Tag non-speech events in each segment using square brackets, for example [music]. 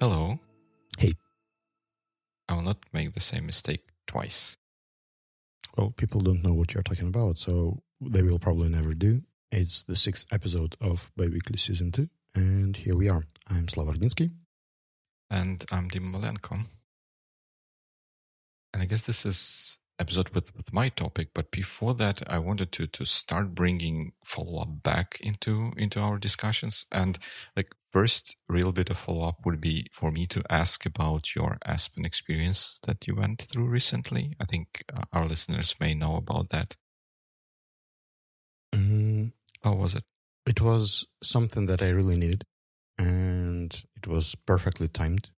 Hello. Hey. I will not make the same mistake twice. Well, people don't know what you're talking about, so they will probably never do. It's the sixth episode of Biweekly Season 2, and here we are. I'm Slava Ardinsky. And I'm Dima Malenko. And I guess this is episode with, with my topic, but before that, I wanted to to start bringing follow up back into into our discussions. And like first real bit of follow up would be for me to ask about your Aspen experience that you went through recently. I think uh, our listeners may know about that. Mm, How was it? it was something that I really needed, and it was perfectly timed.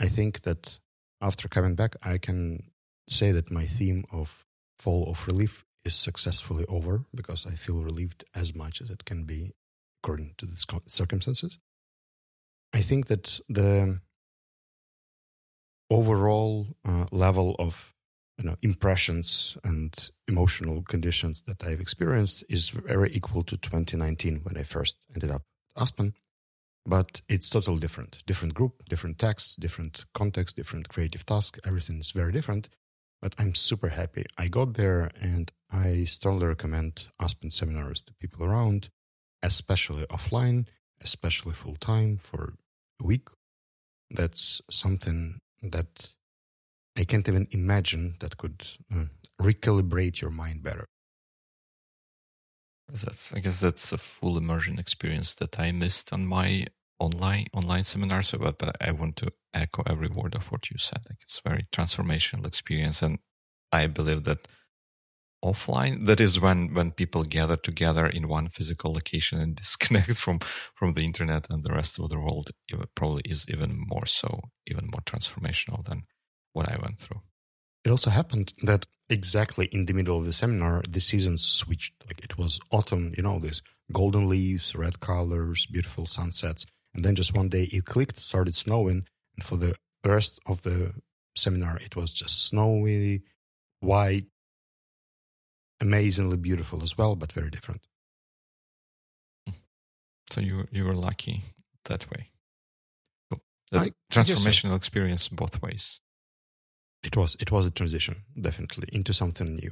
I think that after coming back, I can say that my theme of fall of relief is successfully over because I feel relieved as much as it can be according to the circumstances. I think that the overall uh, level of you know impressions and emotional conditions that I've experienced is very equal to 2019 when I first ended up at Aspen, but it's totally different. Different group, different texts, different context, different creative task. Everything is very different. But I'm super happy. I got there, and I strongly recommend Aspen seminars to people around, especially offline, especially full time for a week. That's something that I can't even imagine that could uh, recalibrate your mind better. That's I guess that's a full immersion experience that I missed on my online online seminar. So, but, but I want to echo every word of what you said. Like it's very transformational experience, and I believe that offline that is when when people gather together in one physical location and [laughs] disconnect from from the internet and the rest of the world. It probably is even more so, even more transformational than what I went through. It also happened that exactly in the middle of the seminar, the seasons switched. Like it was autumn, you know, these golden leaves, red colors, beautiful sunsets. And then just one day it clicked, started snowing. And for the rest of the seminar, it was just snowy, white, amazingly beautiful as well, but very different. So you you were lucky that way. Cool. The I- I guess so. transformational experience both ways. It was it was a transition, definitely, into something new.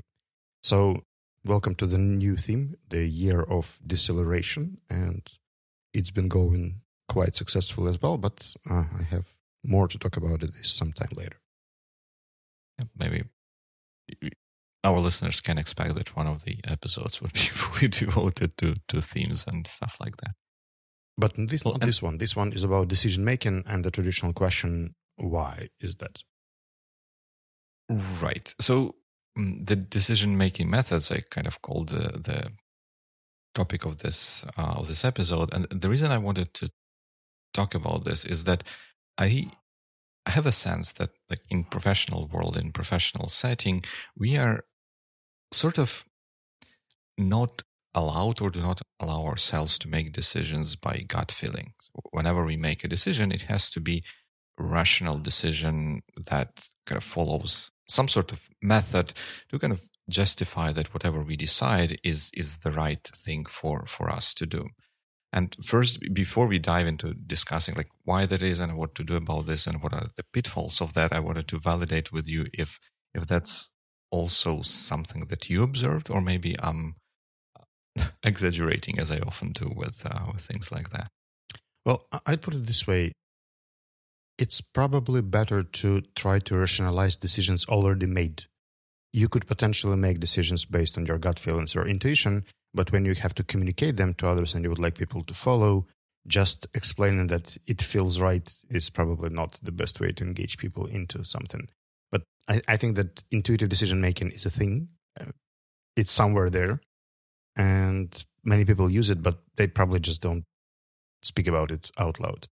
So welcome to the new theme, the year of deceleration, and it's been going quite successful as well. But uh, I have more to talk about it sometime later. Maybe our listeners can expect that one of the episodes would be [laughs] fully devoted to to themes and stuff like that. But this Well, not this one. This one is about decision making and the traditional question: Why is that? Right. So mm, the decision making methods I kind of called the the topic of this uh, of this episode, and the reason I wanted to talk about this is that I have a sense that like in professional world in professional setting we are sort of not allowed or do not allow ourselves to make decisions by gut feeling. Whenever we make a decision, it has to be rational decision that kind of follows some sort of method to kind of justify that whatever we decide is is the right thing for for us to do. And first, before we dive into discussing like why that is and what to do about this and what are the pitfalls of that, I wanted to validate with you if if that's also something that you observed, or maybe I'm [laughs] exaggerating as I often do with uh, with things like that. Well, I'd put it this way. It's probably better to try to rationalize decisions already made. You could potentially make decisions based on your gut feelings or intuition, but when you have to communicate them to others and you would like people to follow, just explaining that it feels right is probably not the best way to engage people into something. But I, I think that intuitive decision making is a thing. Uh, It's somewhere there, and many people use it, but they probably just don't speak about it out loud.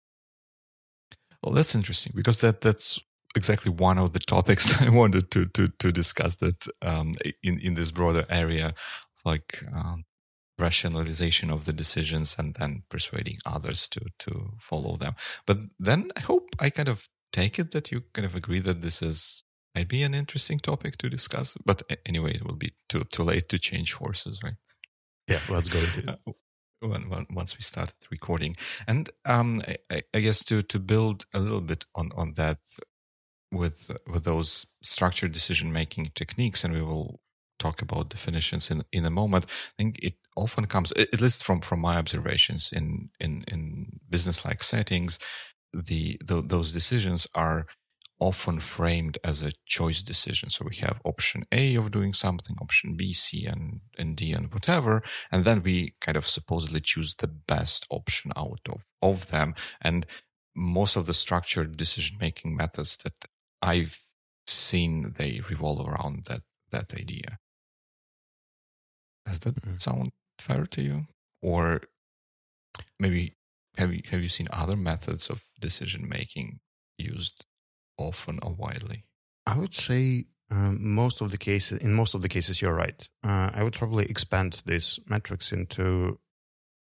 Well, that's interesting because that that's exactly one of the topics [laughs] I wanted to to to discuss that um, in in this broader area, like um, rationalization of the decisions and then persuading others to to follow them. But then I hope I kind of take it that you kind of agree that this is might be an interesting topic to discuss. But anyway, it will be too too late to change horses, right? Yeah, let's go into it. When, once we started recording, and um, I, I, guess to to build a little bit on on that with with those structured decision making techniques, and we will talk about definitions in in a moment. I think it often comes, at least from from my observations in in in business like settings, the, the those decisions are often framed as a choice decision. So we have option A of doing something, option B, C, and, and D, and whatever. And then we kind of supposedly choose the best option out of, of them. And most of the structured decision making methods that I've seen, they revolve around that, that idea. Does that mm-hmm. sound fair to you? Or maybe have you, have you seen other methods of decision making used often or widely? I would say um, most of the cases, in most of the cases, you're right. Uh, I would probably expand these metrics into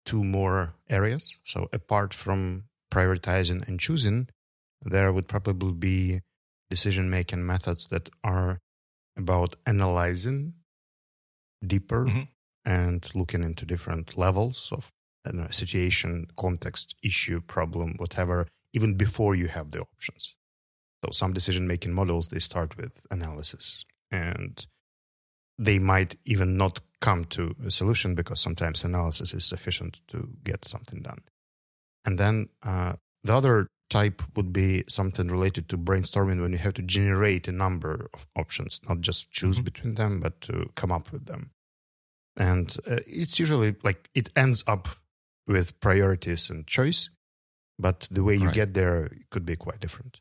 two more areas. So apart from prioritizing and choosing, there would probably be decision making methods that are about analyzing deeper mm-hmm. and looking into different levels of know, situation, context, issue, problem, whatever, even before you have the options. So some decision making models they start with analysis and they might even not come to a solution because sometimes analysis is sufficient to get something done. And then uh, the other type would be something related to brainstorming when you have to generate a number of options, not just choose mm-hmm. between them, but to come up with them. And uh, it's usually like it ends up with priorities and choice, but the way you right. get there could be quite different.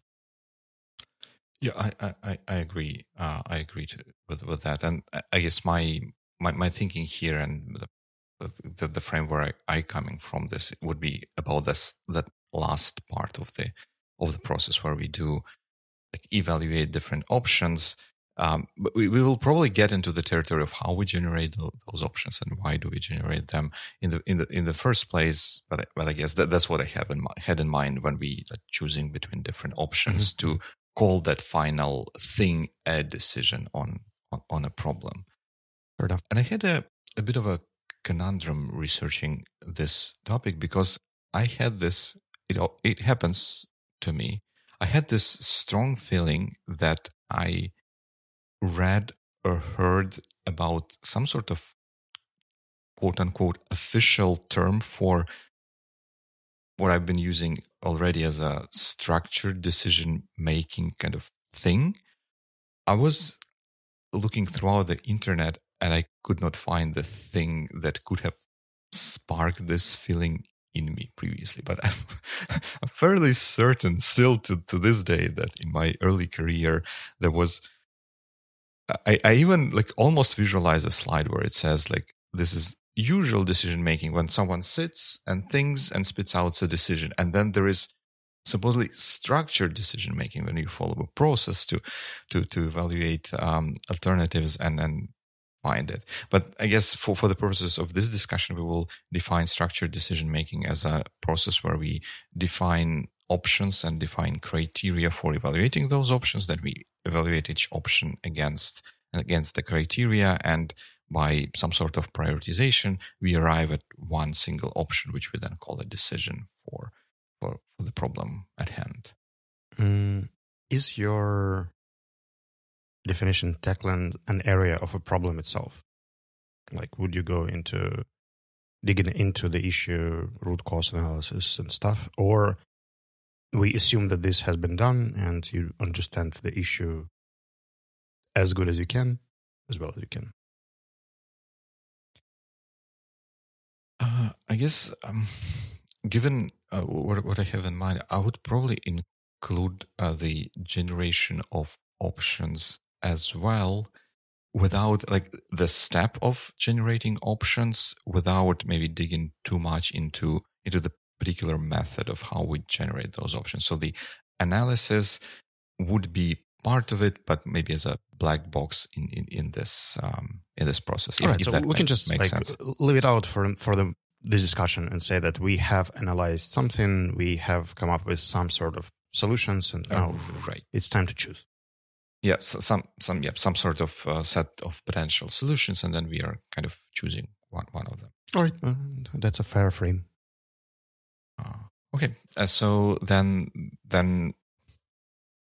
Yeah, I I, I agree. Uh, I agree to, with with that, and I guess my my, my thinking here and the, the, the framework I, I coming from this would be about this that last part of the of the process where we do like evaluate different options. Um, but we, we will probably get into the territory of how we generate those options and why do we generate them in the in the in the first place. But I, but I guess that, that's what I have in my, had in mind when we are choosing between different options mm-hmm. to call that final thing a decision on on, on a problem. Fair enough. And I had a, a bit of a conundrum researching this topic because I had this it it happens to me. I had this strong feeling that I read or heard about some sort of quote unquote official term for what I've been using already as a structured decision making kind of thing. I was looking throughout the internet and I could not find the thing that could have sparked this feeling in me previously. But I'm, [laughs] I'm fairly certain still to, to this day that in my early career, there was, I, I even like almost visualize a slide where it says like, this is usual decision making when someone sits and thinks and spits out a decision. And then there is supposedly structured decision making when you follow a process to to to evaluate um, alternatives and and find it. But I guess for for the purposes of this discussion, we will define structured decision making as a process where we define options and define criteria for evaluating those options. That we evaluate each option against against the criteria and by some sort of prioritization, we arrive at one single option, which we then call a decision for for, for the problem at hand. Mm, is your definition tackling an area of a problem itself? Like, would you go into digging into the issue, root cause analysis, and stuff, or we assume that this has been done and you understand the issue as good as you can, as well as you can? Uh, I guess, um, given uh, what, what I have in mind, I would probably include uh, the generation of options as well without like the step of generating options without maybe digging too much into into the particular method of how we generate those options. So the analysis would be part of it but maybe as a black box in in, in this um, in this process all if, right if so we can just like sense. leave it out for for the this discussion and say that we have analyzed something, we have come up with some sort of solutions, and now oh, right. it's time to choose. yeah, some some yeah, some sort of uh, set of potential solutions, and then we are kind of choosing one one of them. All right, uh, that's a fair frame. Uh, okay, uh, so then then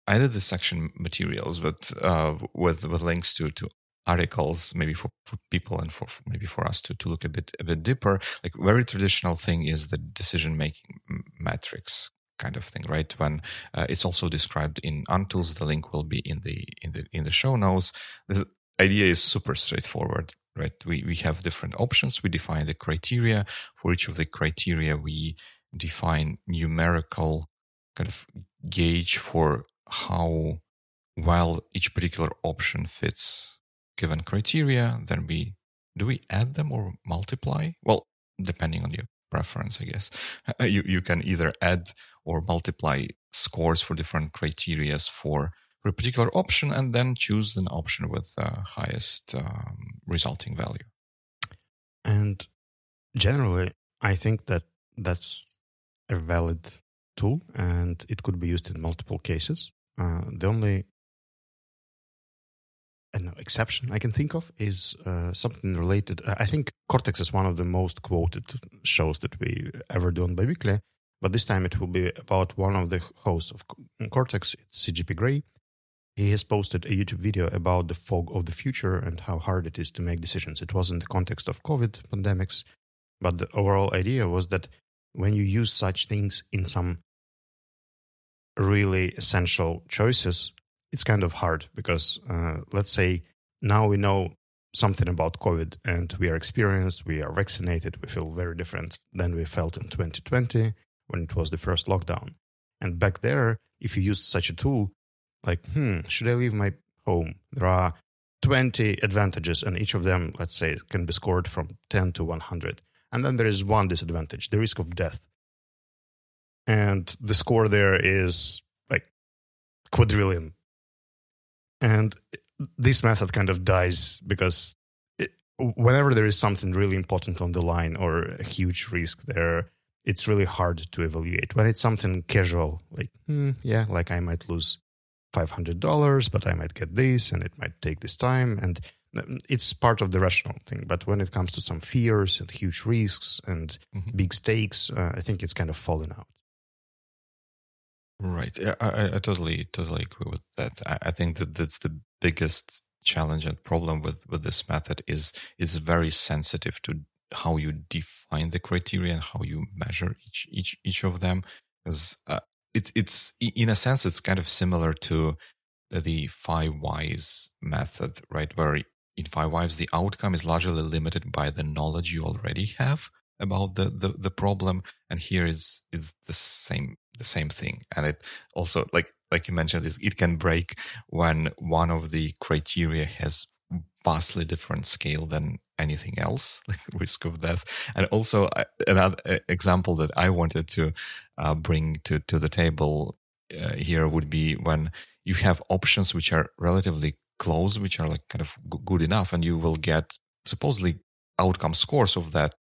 I this section materials, but uh, with with links to to articles, maybe for, for people and for, for, maybe for us to, to look a bit a bit deeper. Like very traditional thing is the decision making matrix kind of thing, right? When uh, it's also described in Untools, the link will be in the in the in the show notes. The idea is super straightforward, right? We we have different options. We define the criteria for each of the criteria. We define numerical kind of gauge for how well each particular option fits given criteria, then we do we add them or multiply? Well, depending on your preference, I guess. [laughs] You you can either add or multiply scores for different criterias for a particular option, and then choose an option with the highest um, resulting value. And generally, I think that that's a valid tool, and it could be used in multiple cases. Uh, the only an exception I can think of is uh, something related. I think Cortex is one of the most quoted shows that we ever do on Biweekly, but this time it will be about one of the hosts of Cortex. It's CGP Grey. He has posted a YouTube video about the fog of the future and how hard it is to make decisions. It was in the context of COVID pandemics, but the overall idea was that when you use such things in some really essential choices, it's kind of hard because uh, let's say now we know something about COVID and we are experienced, we are vaccinated, we feel very different than we felt in 2020 when it was the first lockdown. And back there, if you used such a tool, like, hmm, should I leave my home? There are 20 advantages, and each of them, let's say, can be scored from 10 to 100. And then there is one disadvantage the risk of death. And the score there is like quadrillion and this method kind of dies because it, whenever there is something really important on the line or a huge risk there, it's really hard to evaluate. When it's something casual, like, hmm, yeah, like I might lose $500, but I might get this and it might take this time. And um, it's part of the rational thing. But when it comes to some fears and huge risks and mm-hmm. big stakes, uh, I think it's kind of fallen out. Right. I, I totally, totally agree with that. I, I think that that's the biggest challenge and problem with, with this method is it's very sensitive to how you define the criteria and how you measure each each each of them. Because uh, it, it's in a sense it's kind of similar to the five whys method, right? Where in five whys the outcome is largely limited by the knowledge you already have about the, the, the problem. And here is is the same the same thing. And it also like like you mentioned, it, it can break when one of the criteria has vastly different scale than anything else, [laughs] like risk of death. And also uh, another uh, example that I wanted to uh, bring to to the table uh, here would be when you have options which are relatively close, which are like kind of good enough, and you will get supposedly outcome scores of that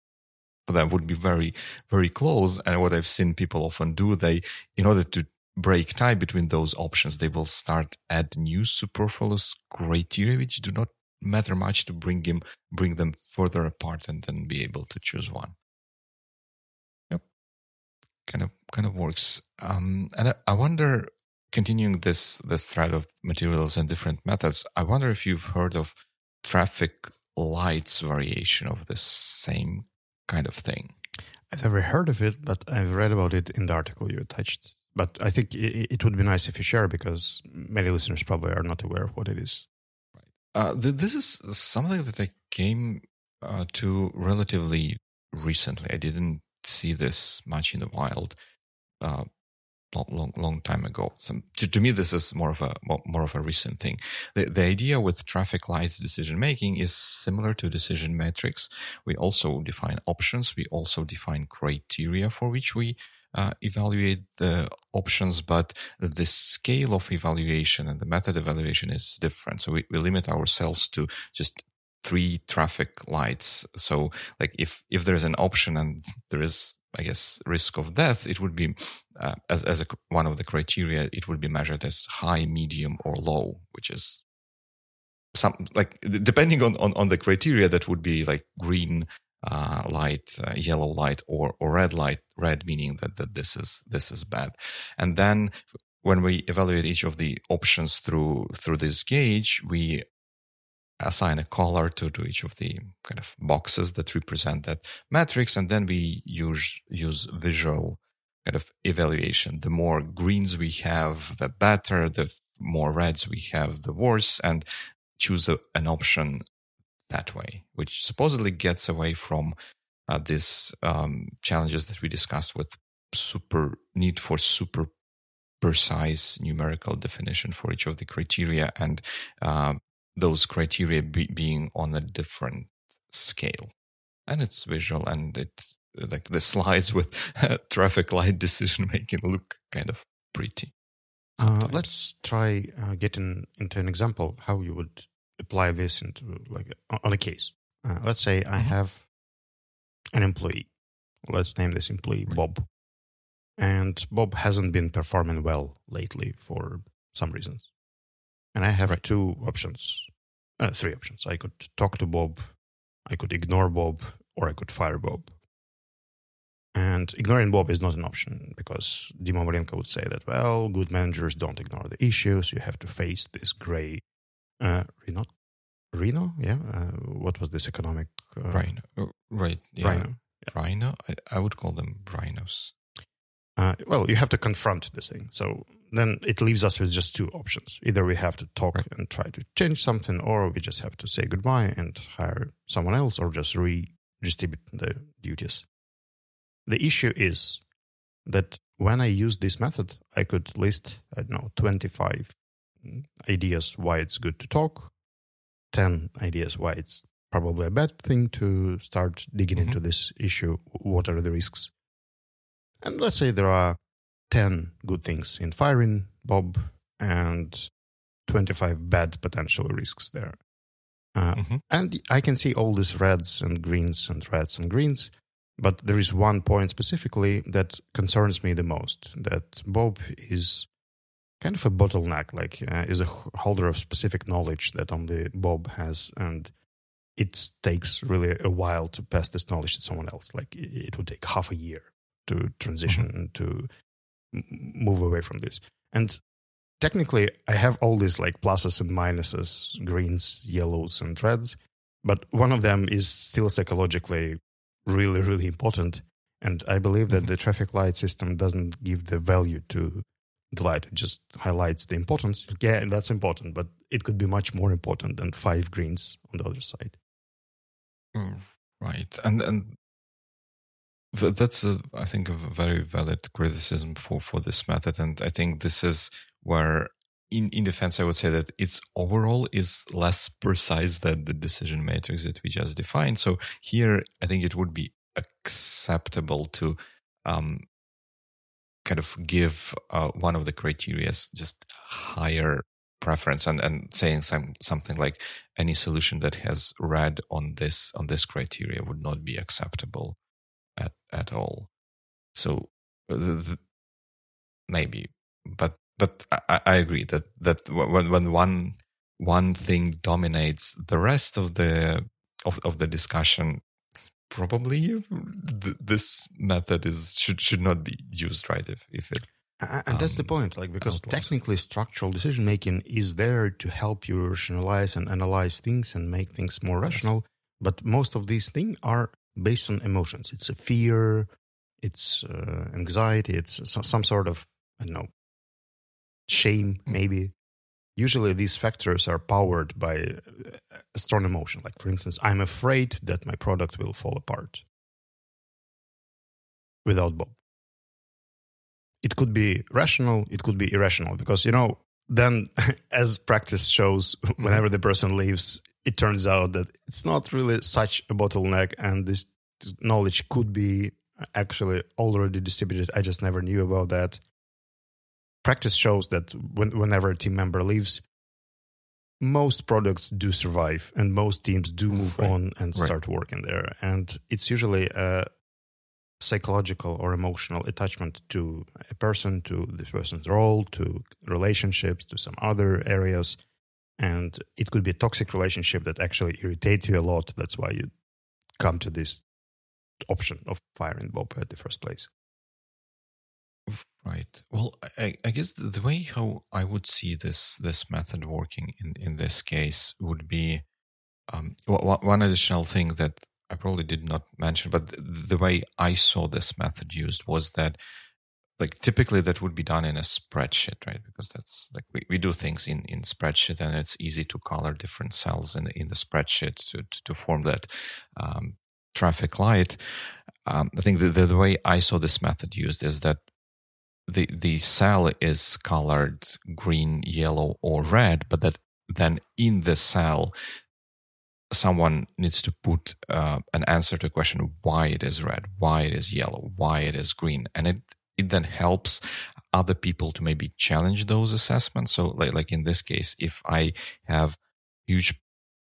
that would be very, very close. And what I've seen people often do, they, in order to break tie between those options, they will start add new superfluous criteria which do not matter much to bring him, bring them further apart and then be able to choose one. Yep. Kind of, kind of works. Um, and I, I wonder, continuing this, this thread of materials and different methods, I wonder if you've heard of traffic lights variation of the same kind of thing. I've never heard of it, but I've read about it in the article you attached. But I think it, would be nice if you share because many listeners probably are not aware of what it is. Right. Uh, this is something that I came uh, to relatively recently. I didn't see this much in the wild. Uh, long, long, long time ago. So to, to me, this is more of a more of a recent thing. The, the idea with traffic lights decision making is similar to decision matrix. We also define options. We also define criteria for which we uh, evaluate the options, but the scale of evaluation and the method evaluation is different. So we, we limit ourselves to just three traffic lights. So like if if there's an option and there is I guess, risk of death, it would be uh, as as a, one of the criteria. It would be measured as high, medium, or low, which is some like depending on on, on the criteria that would be like green uh, light, uh, yellow light, or or red light. Red meaning that that this is this is bad, and then when we evaluate each of the options through through this gauge, we assign a color to, to each of the kind of boxes that represent that matrix, and then we use use visual kind of evaluation. The more greens we have, the better. The more reds we have, the worse. And choose a, an option that way, which supposedly gets away from uh, these um, challenges that we discussed with super need for super precise numerical definition for each of the criteria and uh, those criteria be, being on a different scale and it's visual and it like the slides with [laughs] traffic light decision making look kind of pretty uh, let's try uh, getting into an example how you would apply this into like on a case. Uh, let's say I mm-hmm. have an employee. Let's name this employee Bob, and Bob hasn't been performing well lately for some reasons. And I have right. two options, uh, three options. I could talk to Bob, I could ignore Bob, or I could fire Bob. And ignoring Bob is not an option because Dima Malenko would say that, well, good managers don't ignore the issues. You have to face this gray, uh, Reno. Rhino, yeah. Uh, what was this economic? Uh, Rhino, oh, right? Yeah. Rhino. Yeah. Rhino. I, I, would call them rhinos. Uh, well, you have to confront this thing. So then it leaves us with just two options. Either we have to talk right. and try to change something, or we just have to say goodbye and hire someone else, or just redistribute the duties. The issue is that when I use this method, I could list, I don't know, 25 ideas why it's good to talk, 10 ideas why it's probably a bad thing to start digging mm-hmm. into this issue. What are the risks? And let's say there are 10 good things in firing Bob and 25 bad potential risks there. Uh, mm-hmm. And I can see all these reds and greens and reds and greens. But there is one point specifically that concerns me the most that Bob is kind of a bottleneck, like uh, is a holder of specific knowledge that only Bob has, and it takes really a while to pass this knowledge to someone else. Like it would take half a year to transition mm-hmm. to move away from this. And technically, I have all these like pluses and minuses, greens, yellows, and reds, but one of them is still psychologically really, really important. And I believe that mm-hmm. the traffic light system doesn't give the value to the light. It just highlights the importance. Yeah, that's important, but it could be much more important than five greens on the other side. Mm, right, and and that's a, I think a very valid criticism for for this method, and I think this is where. In, in defense, I would say that its overall is less precise than the decision matrix that we just defined. So here, I think it would be acceptable to um, kind of give uh, one of the criteria just higher preference and, and saying some, something like any solution that has red on this on this criteria would not be acceptable at at all so uh, the, the, maybe but but I, I, agree that that when when one one thing dominates the rest of the of, of the discussion probably th- this method is should should not be used right if if it and um, that's the um, point like because outlaws. technically structural decision making is there to help you rationalize and analyze things and make things more rational yes. but most of these things are based on emotions it's a fear it's uh, anxiety it's some sort of i don't know shame mm. maybe usually these factors are powered by a strong emotion. Like, for instance, I'm afraid that my product will fall apart without Bob. It could be rational, it could be irrational, because, you know, then [laughs] as practice shows, mm-hmm. whenever the person leaves, it turns out that it's not really such a bottleneck and this knowledge could be actually already distributed. I just never knew about that practice shows that when, whenever a team member leaves, most products do survive and most teams do move right. on and start right. working there. And it's usually a psychological or emotional attachment to a person, to this person's role, to relationships, to some other areas. And it could be a toxic relationship that actually irritates you a lot. That's why you come to this option of firing Bob at the first place. Right. Well, I, I guess the way how I would see this this method working in, in this case would be um, one additional thing that I probably did not mention, but the way I saw this method used was that like typically that would be done in a spreadsheet, right? Because that's like we, we do things in, in spreadsheet and it's easy to color different cells in the, in the spreadsheet to, to form that um, traffic light. Um, I think the, the, the way I saw this method used is that the the cell is colored green, yellow, or red, but that then in the cell someone needs to put uh, an answer to a question why it is red, why it is yellow, why it is green, and it it then helps other people to maybe challenge those assessments. So, like, like in this case, if I have huge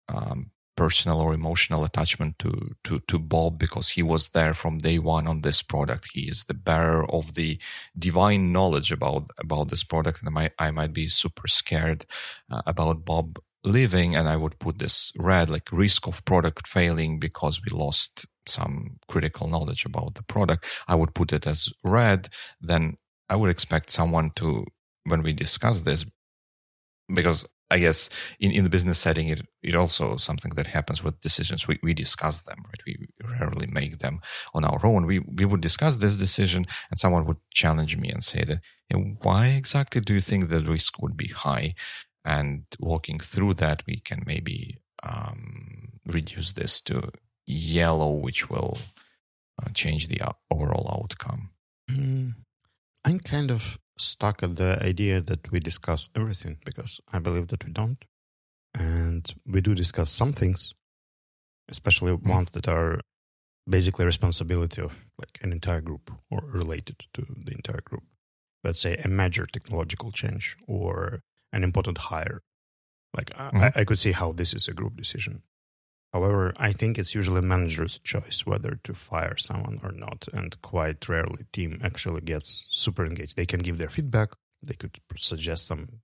um, personal or emotional attachment to, to to Bob because he was there from day one on this product, he is the bearer of the divine knowledge about about this product, and I might I might be super scared uh, about Bob living and i would put this red like risk of product failing because we lost some critical knowledge about the product i would put it as red then i would expect someone to when we discuss this because i guess in, in the business setting it, it also something that happens with decisions. We, we discuss them right? We rarely make them on our own. We, we would discuss this decision and someone would challenge me and say that why exactly do you think the risk would be high? And walking through that, we can maybe um, reduce this to yellow, which will uh, change the overall outcome. Mm, I'm kind of stuck at the idea that we discuss everything because I believe that we don't. And we do discuss some things, especially mm. ones that are basically responsibility of like an entire group or related to the entire group. Let's say a major technological change or an important hire. Like mm-hmm. I, I could see how this is a group decision. However, I think it's usually manager's choice whether to fire someone or not, and quite rarely team actually gets super engaged. They can give their feedback, they could suggest some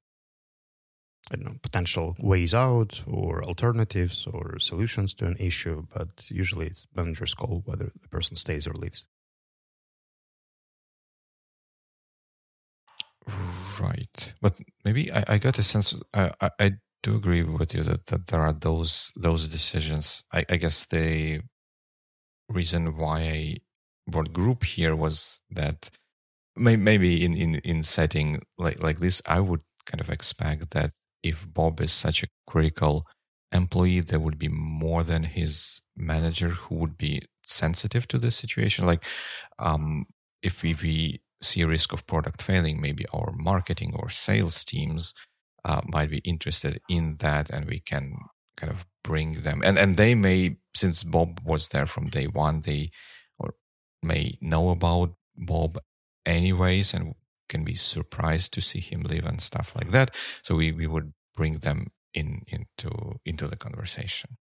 I don't know, potential ways out or alternatives or solutions to an issue, but usually it's manager's call whether the person stays or leaves. Right, but maybe I, I got a sense. I, I, I do agree with you that, that there are those those decisions. I, I guess the reason why I brought group here was that may, maybe in, in in setting like like this, I would kind of expect that if Bob is such a critical employee, there would be more than his manager who would be sensitive to this situation. Like, um, if we, we see a risk of product failing, maybe our marketing or sales teams uh, might be interested in that, and we can kind of bring them. And and they may, since Bob was there from day one, they or may know about Bob anyways, and can be surprised to see him leave and stuff like that. So we we would bring them in into into the conversation.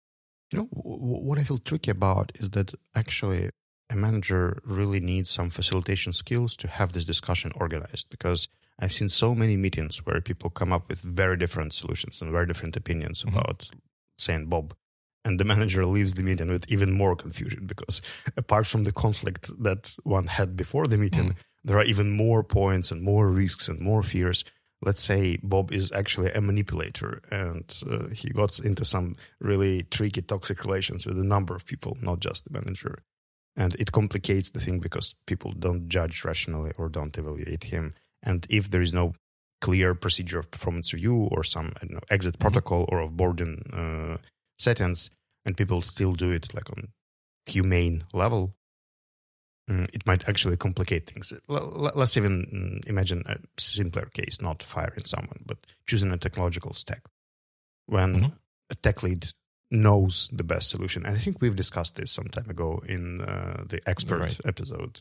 You know what I feel tricky about is that actually a manager really needs some facilitation skills to have this discussion organized because I've seen so many meetings where people come up with very different solutions and very different opinions mm-hmm. about saying Bob. And the [laughs] manager leaves the meeting with even more confusion because apart from the conflict that one had before the meeting, mm-hmm. there are even more points and more risks and more fears. Let's say Bob is actually a manipulator and uh, he got into some really tricky, toxic relations with a number of people, not just the manager and it complicates the thing because people don't judge rationally or don't evaluate him and if there is no clear procedure of performance review or some know, exit mm-hmm. protocol or offboarding uh, settings and people still do it like on humane level mm, it might actually complicate things let's even mm, imagine a simpler case not firing someone but choosing a technological stack when mm-hmm. a tech lead knows the best solution. And I think we've discussed this some time ago in uh, the expert right. episode.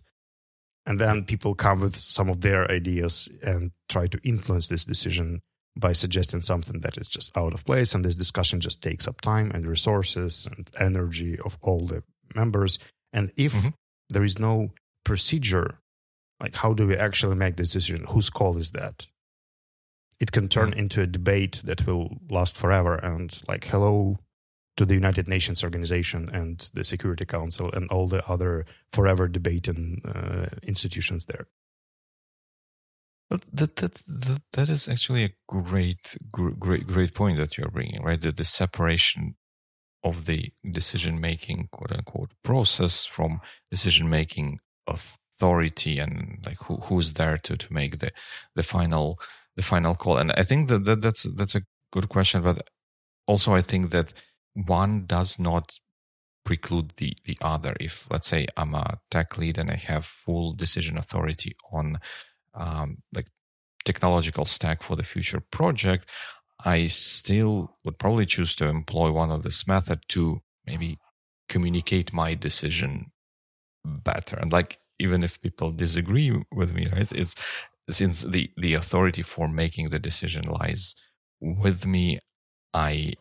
And then people come with some of their ideas and try to influence this decision by suggesting something that is just out of place. And this discussion just takes up time and resources and energy of all the members. And if mm-hmm. there is no procedure, like how do we actually make this decision? Whose call is that? It can turn Mm. into a debate that will last forever and like hello to the United Nations organization and the Security Council and all the other forever debating uh, institutions there. That that that, that is actually a great great great point that you're bringing, right? The, the separation of the decision making quote unquote process from decision making authority and like who who's there to to make the the final the final call. And I think that, that that's that's a good question, but also I think that one does not preclude the the other. If let's say I'm a tech lead and I have full decision authority on um, like technological stack for the future project, I still would probably choose to employ one of this method to maybe communicate my decision better. And like even if people disagree with me, right? It's since the the authority for making the decision lies with me, I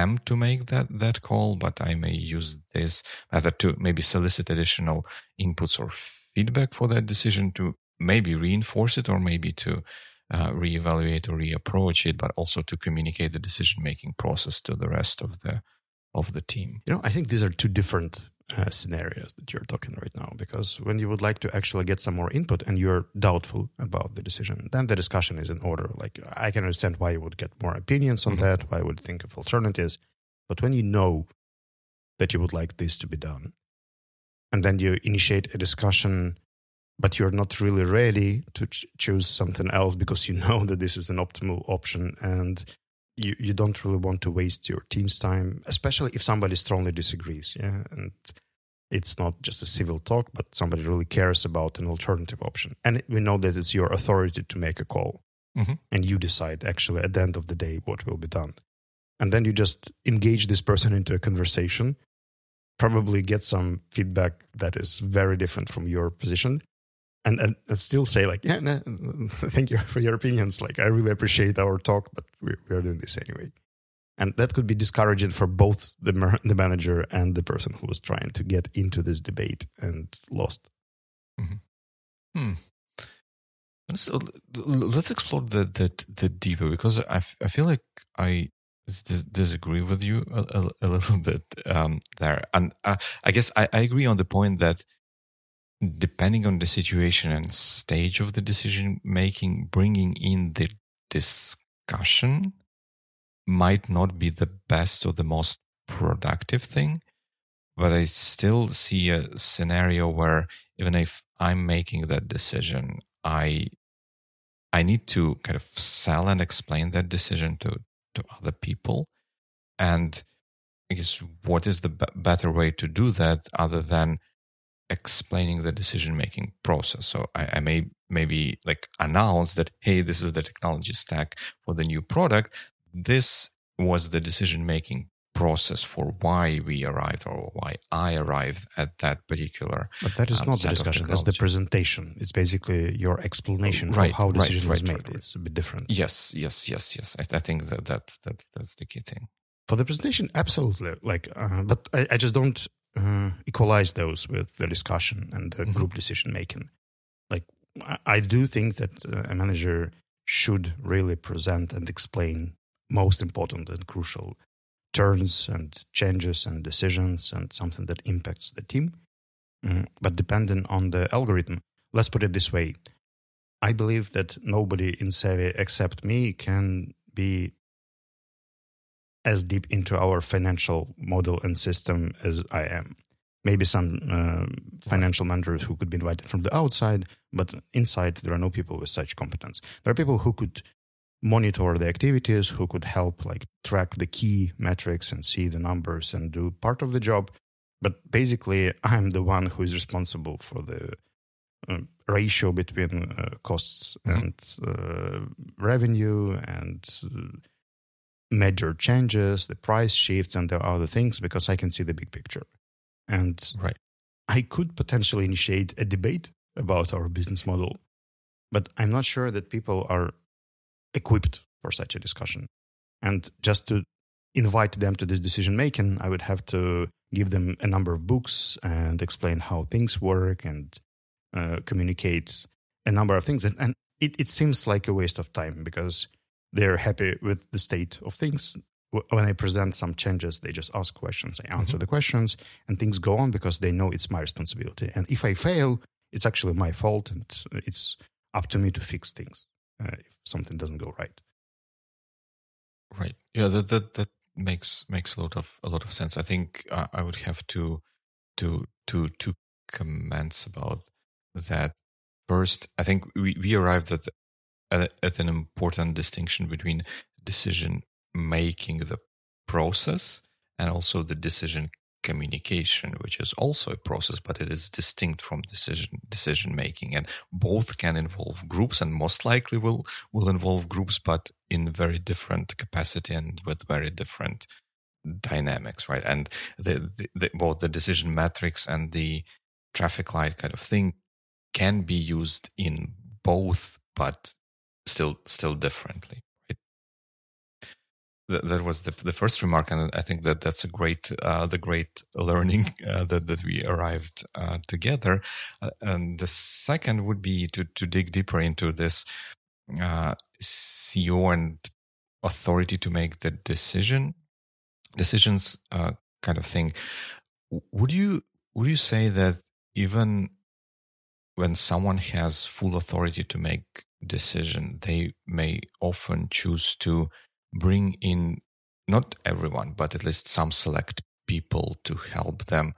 am to make that that call, but I may use this method to maybe solicit additional inputs or feedback for that decision to maybe reinforce it or maybe to uh, reevaluate or reapproach it, but also to communicate the decision making process to the rest of the of the team. You know, I think these are two different uh, scenarios that you're talking right now because when you would like to actually get some more input and you're doubtful about the decision, then the discussion is in order. Like, I can understand why you would get more opinions on Mhm. that, why you would think of alternatives. But when you know that you would like this to be done, and then you initiate a discussion, but you're not really ready to ch- choose something else because you [laughs] know that this is an optimal option and you, you don't really want to waste your team's time, especially if somebody strongly disagrees. Yeah. And it's not just a civil talk, but somebody really cares about an alternative option. And we know that it's your authority to make a call. Mhm. And you decide actually at the end of the day what will be done. And then you just engage this person into a conversation, probably get some feedback that is very different from your position. And, and, and still say like, yeah, [laughs] thank you for your opinions. Like, I really appreciate our talk, but we, we are doing this anyway. And that could be discouraging for both the, the manager and the person who was trying to get into this debate and lost. Hmm. So l- l- let's explore the the, deeper because I, f- I feel like I dis- disagree with you a, a, a little [laughs] bit um, there, and uh, I guess I, I agree on the point that depending on the situation and stage of the decision making, bringing in the discussion might not be the best or the most productive thing. But I still see a scenario where even if I'm making that decision, I I need to kind of sell and explain that decision to to other people, and I guess what is the b- better way to do that other than explaining the decision making process? So I, I may maybe like announce that hey, this is the technology stack for the new product. This was the decision making process for why we arrived or why I arrived at that particular But that is um, not the discussion. That's the presentation. It's basically your explanation Right, of how right, decision was right, made. right, right. It's a bit different. Yes, yes, yes, yes. I, I think that, that that's that's the key thing. For the presentation, absolutely. Like, uh, but I, I just don't uh, equalize those with the discussion and the Mhm. group decision making. Like, I, do think that uh, a manager should really present and explain most important and crucial turns and changes and decisions and something that impacts the team. Mm, but depending on the algorithm, let's put it this way. I believe that nobody in Savvy except me can be as deep into our financial model and system as I am. Maybe some uh, financial managers who could be invited from the outside, but inside there are no people with such competence. There are people who could monitor the activities, who could help like track the key metrics and see the numbers and do part of the job. But basically, [laughs] I'm the one who is responsible for the uh, ratio between uh, costs Mhm. and uh, revenue and uh, major changes, the price shifts, and the other things because I can see the big picture. And Right. I could potentially initiate a debate about our business model, but I'm not sure that people are equipped for such a discussion. And just to invite them to this decision making, I would have to give them a number of books and explain how things work and uh, communicate a number of things, and, and it, it seems like a waste of time because they're happy with the state of things. When I present some changes, they just ask questions. I answer mm-hmm. the questions, and things go on because they know it's my responsibility. And if I fail, it's actually my fault, and it's up to me to fix things uh, if something doesn't go right. Right. Yeah. That that that makes makes a lot of a lot of sense. I think uh, I would have to to to two comments about that. First, I think we we arrived at at, an important distinction between decision making, the process, and also the decision communication, which is also a process, but it is distinct from decision decision making. And both can involve groups, and most likely will will involve groups, but in very different capacity and with very different dynamics, right? And the, the, the both the decision matrix and the traffic light kind of thing can be used in both, but still still differently that, that was the, the first remark, and I think that that's a great uh, the great learning [laughs] uh, that that we arrived uh, together. Uh, and the second would be to to dig deeper into this uh, CEO and authority to make the decision decisions uh, kind of thing. Would you would you say that even when someone has full authority to make decision, they may often choose to bring in not everyone, but at least some select people to help them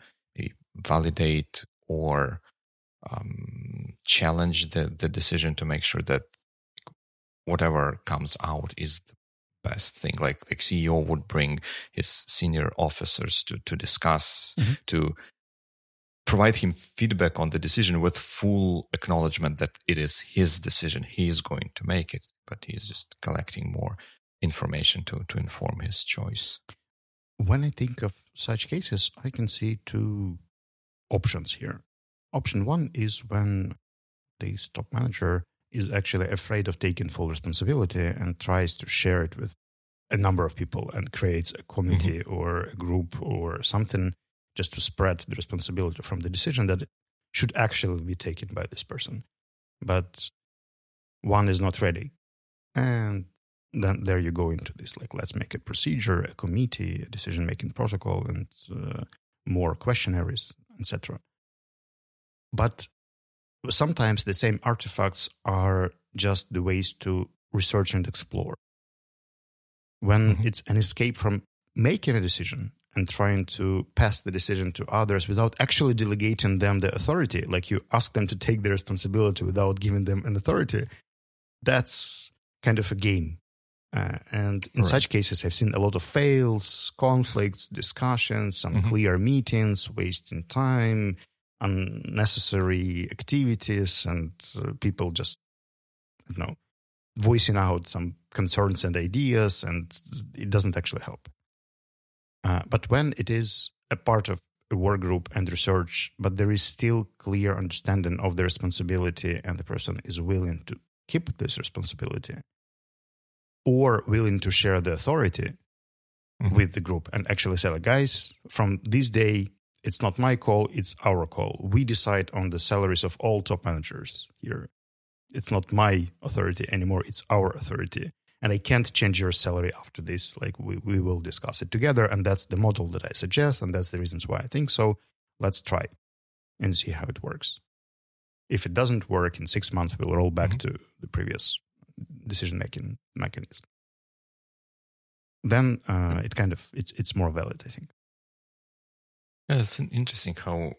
validate or um, challenge the, the decision to make sure that whatever comes out is the best thing. Like like CEO would bring his senior officers to to discuss mm-hmm. to provide him feedback on the decision with full acknowledgement that it is his decision. He is going to make it, but he is just collecting more information to, to inform his choice. When I think of such cases, I can see two options here. Option one is when the top manager is actually afraid of taking full responsibility and tries to share it with a number of people and creates a committee mm-hmm. or a group or something just to spread the responsibility from the decision that should actually be taken by this person. But one is not ready. And then there you go into this like let's make a procedure a committee a decision making protocol and uh, more questionnaires etc but sometimes the same artifacts are just the ways to research and explore when mm-hmm. it's an escape from making a decision and trying to pass the decision to others without actually delegating them the authority like you ask them to take the responsibility without giving them an authority that's kind of a game uh, and in right. such cases, I've seen a lot of fails, conflicts, discussions, unclear mm-hmm. meetings, wasting time, unnecessary activities, and uh, people just, you know, voicing out some concerns and ideas, and it doesn't actually help. Uh, but when it is a part of a work group and research, but there is still clear understanding of the responsibility, and the person is willing to keep this responsibility, or willing to share the authority mm-hmm. with the group and actually say, like, guys, from this day, it's not my call, it's our call. We decide on the salaries of all top managers here. It's not my authority anymore, it's our authority. And I can't change your salary after this. Like, we, we will discuss it together. And that's the model that I suggest. And that's the reasons why I think so. Let's try and see how it works. If it doesn't work in six months, we'll roll back mm-hmm. to the previous decision making mechanism then uh, it kind of it's it's more valid i think yeah it's interesting how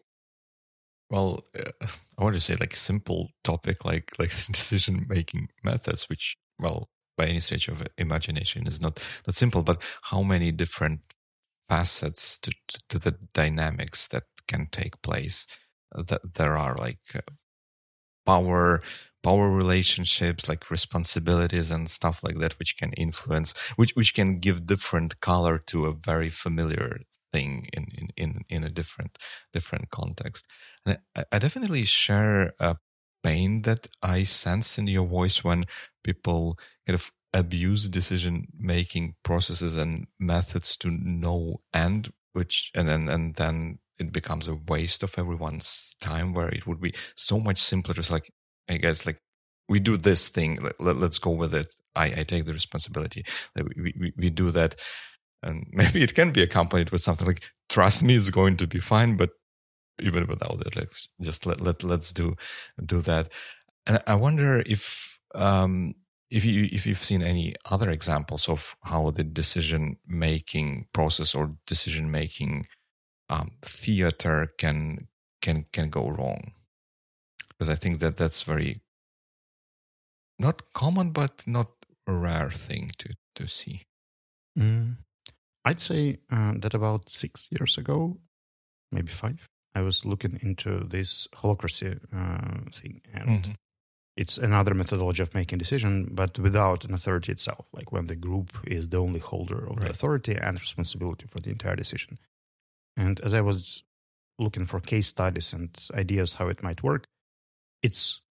well uh, i want to say like simple topic like like [laughs] decision making methods which well by any stretch of imagination is not not simple but how many different facets to, to, the dynamics that can take place uh, that there are like uh, power power relationships like responsibilities and stuff like that which can influence which which can give different color to a very familiar thing in in in, in a different different context. And I, I definitely share a pain that i sense in your voice when people kind of abuse decision making processes and methods to no end which and then and then it becomes a waste of everyone's time where it would be so much simpler to like i guess like we do this thing. Let, let, us go with it. I, I take the responsibility we, we, we do that. And [laughs] maybe it can be accompanied with something like trust me it's going to be fine but even without it let's just let, let let's do do that and i wonder if um if you if you've seen any other examples of how the decision making process or decision making um, theater can can can go wrong because I think that that's very not common but not a rare thing to to see. Mm. I'd say uh, that about six years ago, maybe five, I was looking into this holacracy uh, thing, and mm-hmm. it's another methodology of making decision, but without an authority itself. Like when the group is the only holder of right. the authority and responsibility for the entire decision. And as I was looking for case studies and ideas how it might work, it's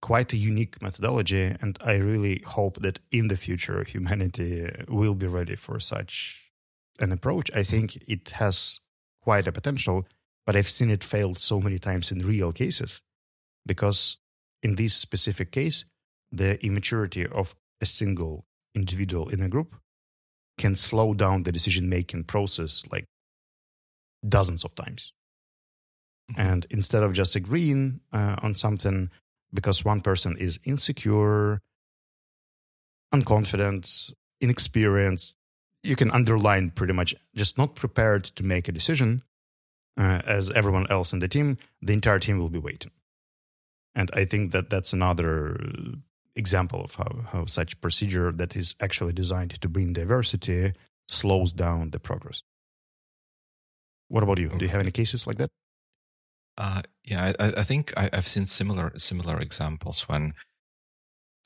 quite a unique methodology. And I really hope that in the future, humanity will be ready for such an approach. I think it has quite a potential, but I've seen it failed so many times in real cases because in this specific case, the immaturity of a single individual in a group can slow down the decision making process like dozens of times. Mm-hmm. And instead of just agreeing uh, on something because one person is insecure, unconfident, inexperienced, you can underline pretty much just not prepared to make a decision uh, as everyone else in the team, the entire team will be waiting. And I think that that's another example of how, how such procedure that is actually designed to bring diversity slows down the progress. What about you? Do you have any cases like that? Uh, yeah, I, I think I, have seen similar similar examples when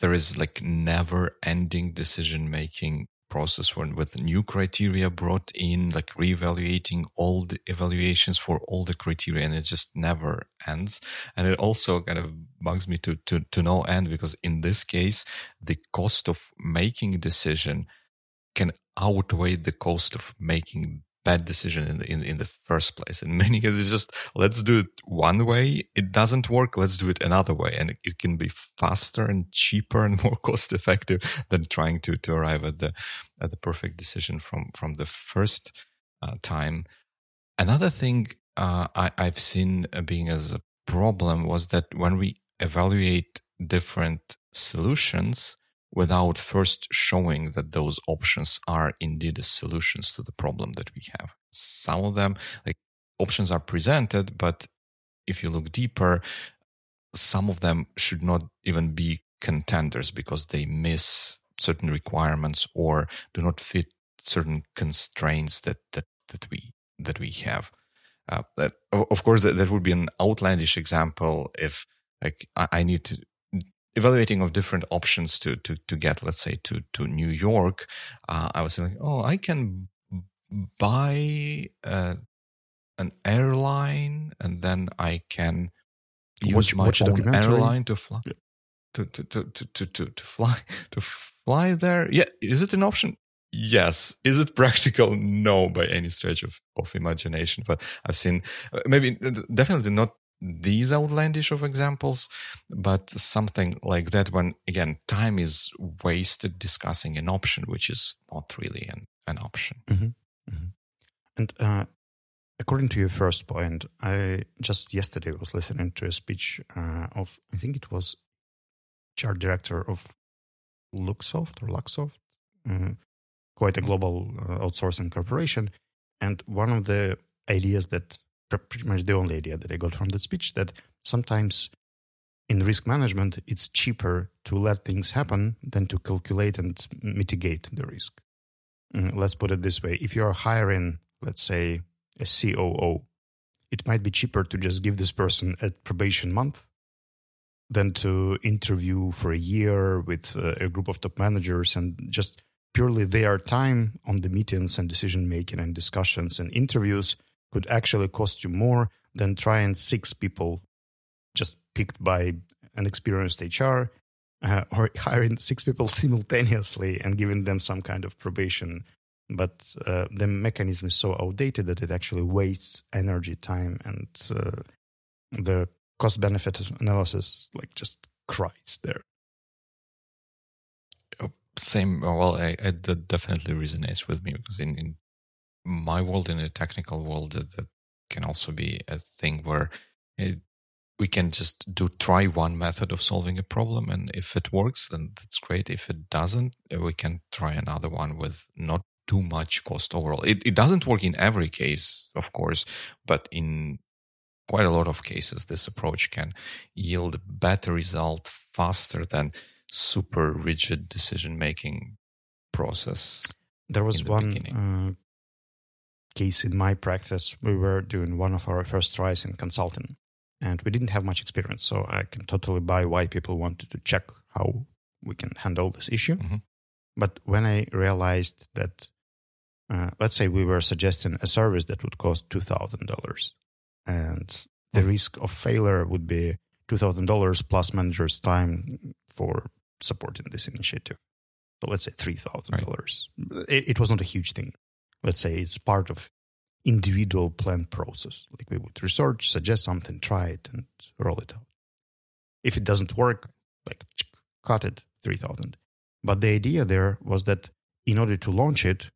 there is like never ending decision making process when with new criteria brought in, like reevaluating all the evaluations for all the criteria, and it just never ends. And it also kind of bugs me to to to no end because in this case, the cost of making decision can outweigh the cost of making bad decision in the in, in the first place. In [laughs] many cases, just let's do it one way. It doesn't work. Let's do it another way, and it, it can be faster and cheaper and [laughs] more cost effective than trying to to arrive at the at the perfect decision from from the first uh, time. Another thing uh, I, I've seen being as a problem was that when we evaluate different solutions, without first showing that those options are indeed the solutions to the problem that we have. Some of them, like options are presented, but if you look deeper, some of them should not even be contenders because they miss certain requirements or do not fit certain constraints that that, that we that we have. Uh, that, of course, that, that would be an outlandish example if like I, I need to evaluating of different options to to to get, let's say, to to New York, uh, I was like, oh, I can buy uh, an airline, and then I can use watch, my watch own airline to fly. Yeah. To, to, to, to, to, to fly [laughs] to fly there yeah is it an option yes is it practical no by any stretch of, of imagination but i've seen uh, maybe definitely not these outlandish of examples, but something like that when again time is wasted discussing an option which is not really an, an option. Mm-hmm. Mm-hmm. And uh, according to your first point, I just yesterday was listening to a speech uh, of I think it was chart director of Luxoft or Luxoft, uh, quite a mm-hmm. global uh, outsourcing corporation, and one of the ideas that pretty much the only idea that I got from that speech that sometimes in risk management, it's cheaper to let things happen than to calculate and mitigate the risk. Mm, let's put it this way if you're hiring, let's say, a COO, it might be cheaper to just give this person a probation month than to interview for a year with a group of top managers and just purely their time on the meetings and decision making and discussions and interviews could actually cost you more than trying six people just picked by an experienced HR uh, or [laughs] hiring six people [laughs] simultaneously and giving them some kind of probation but uh, the mechanism is so outdated that it actually wastes energy, time, and uh, the cost benefit analysis like just cries there. Same. Well, I, I, that definitely resonates with me because in, in my world, in a technical world, that, that can also be a thing where it, we can just do try one method of solving a problem and if it works then that's great. If it doesn't we can try another one with not too much cost overall. It, it doesn't work in every case of course but in quite a lot of cases this approach can yield a better result faster than super rigid decision making process there was one uh, case in my practice we were doing one of our first tries in consulting and we didn't have much experience. So I can totally buy why people wanted to check how we can handle this issue. Mm-hmm. But when I realized that, uh, let's say we were suggesting a service that would cost $2,000 and the mm-hmm. risk of failure would be $2,000 plus manager's time for supporting this initiative. So let's say $3,000. Right. It, it was not a huge thing. Let's say it's part of individual plan process. Like we would research, suggest something, try it, and roll it out. If it doesn't work, like cut it, 3000. But the idea there was that in order to launch it,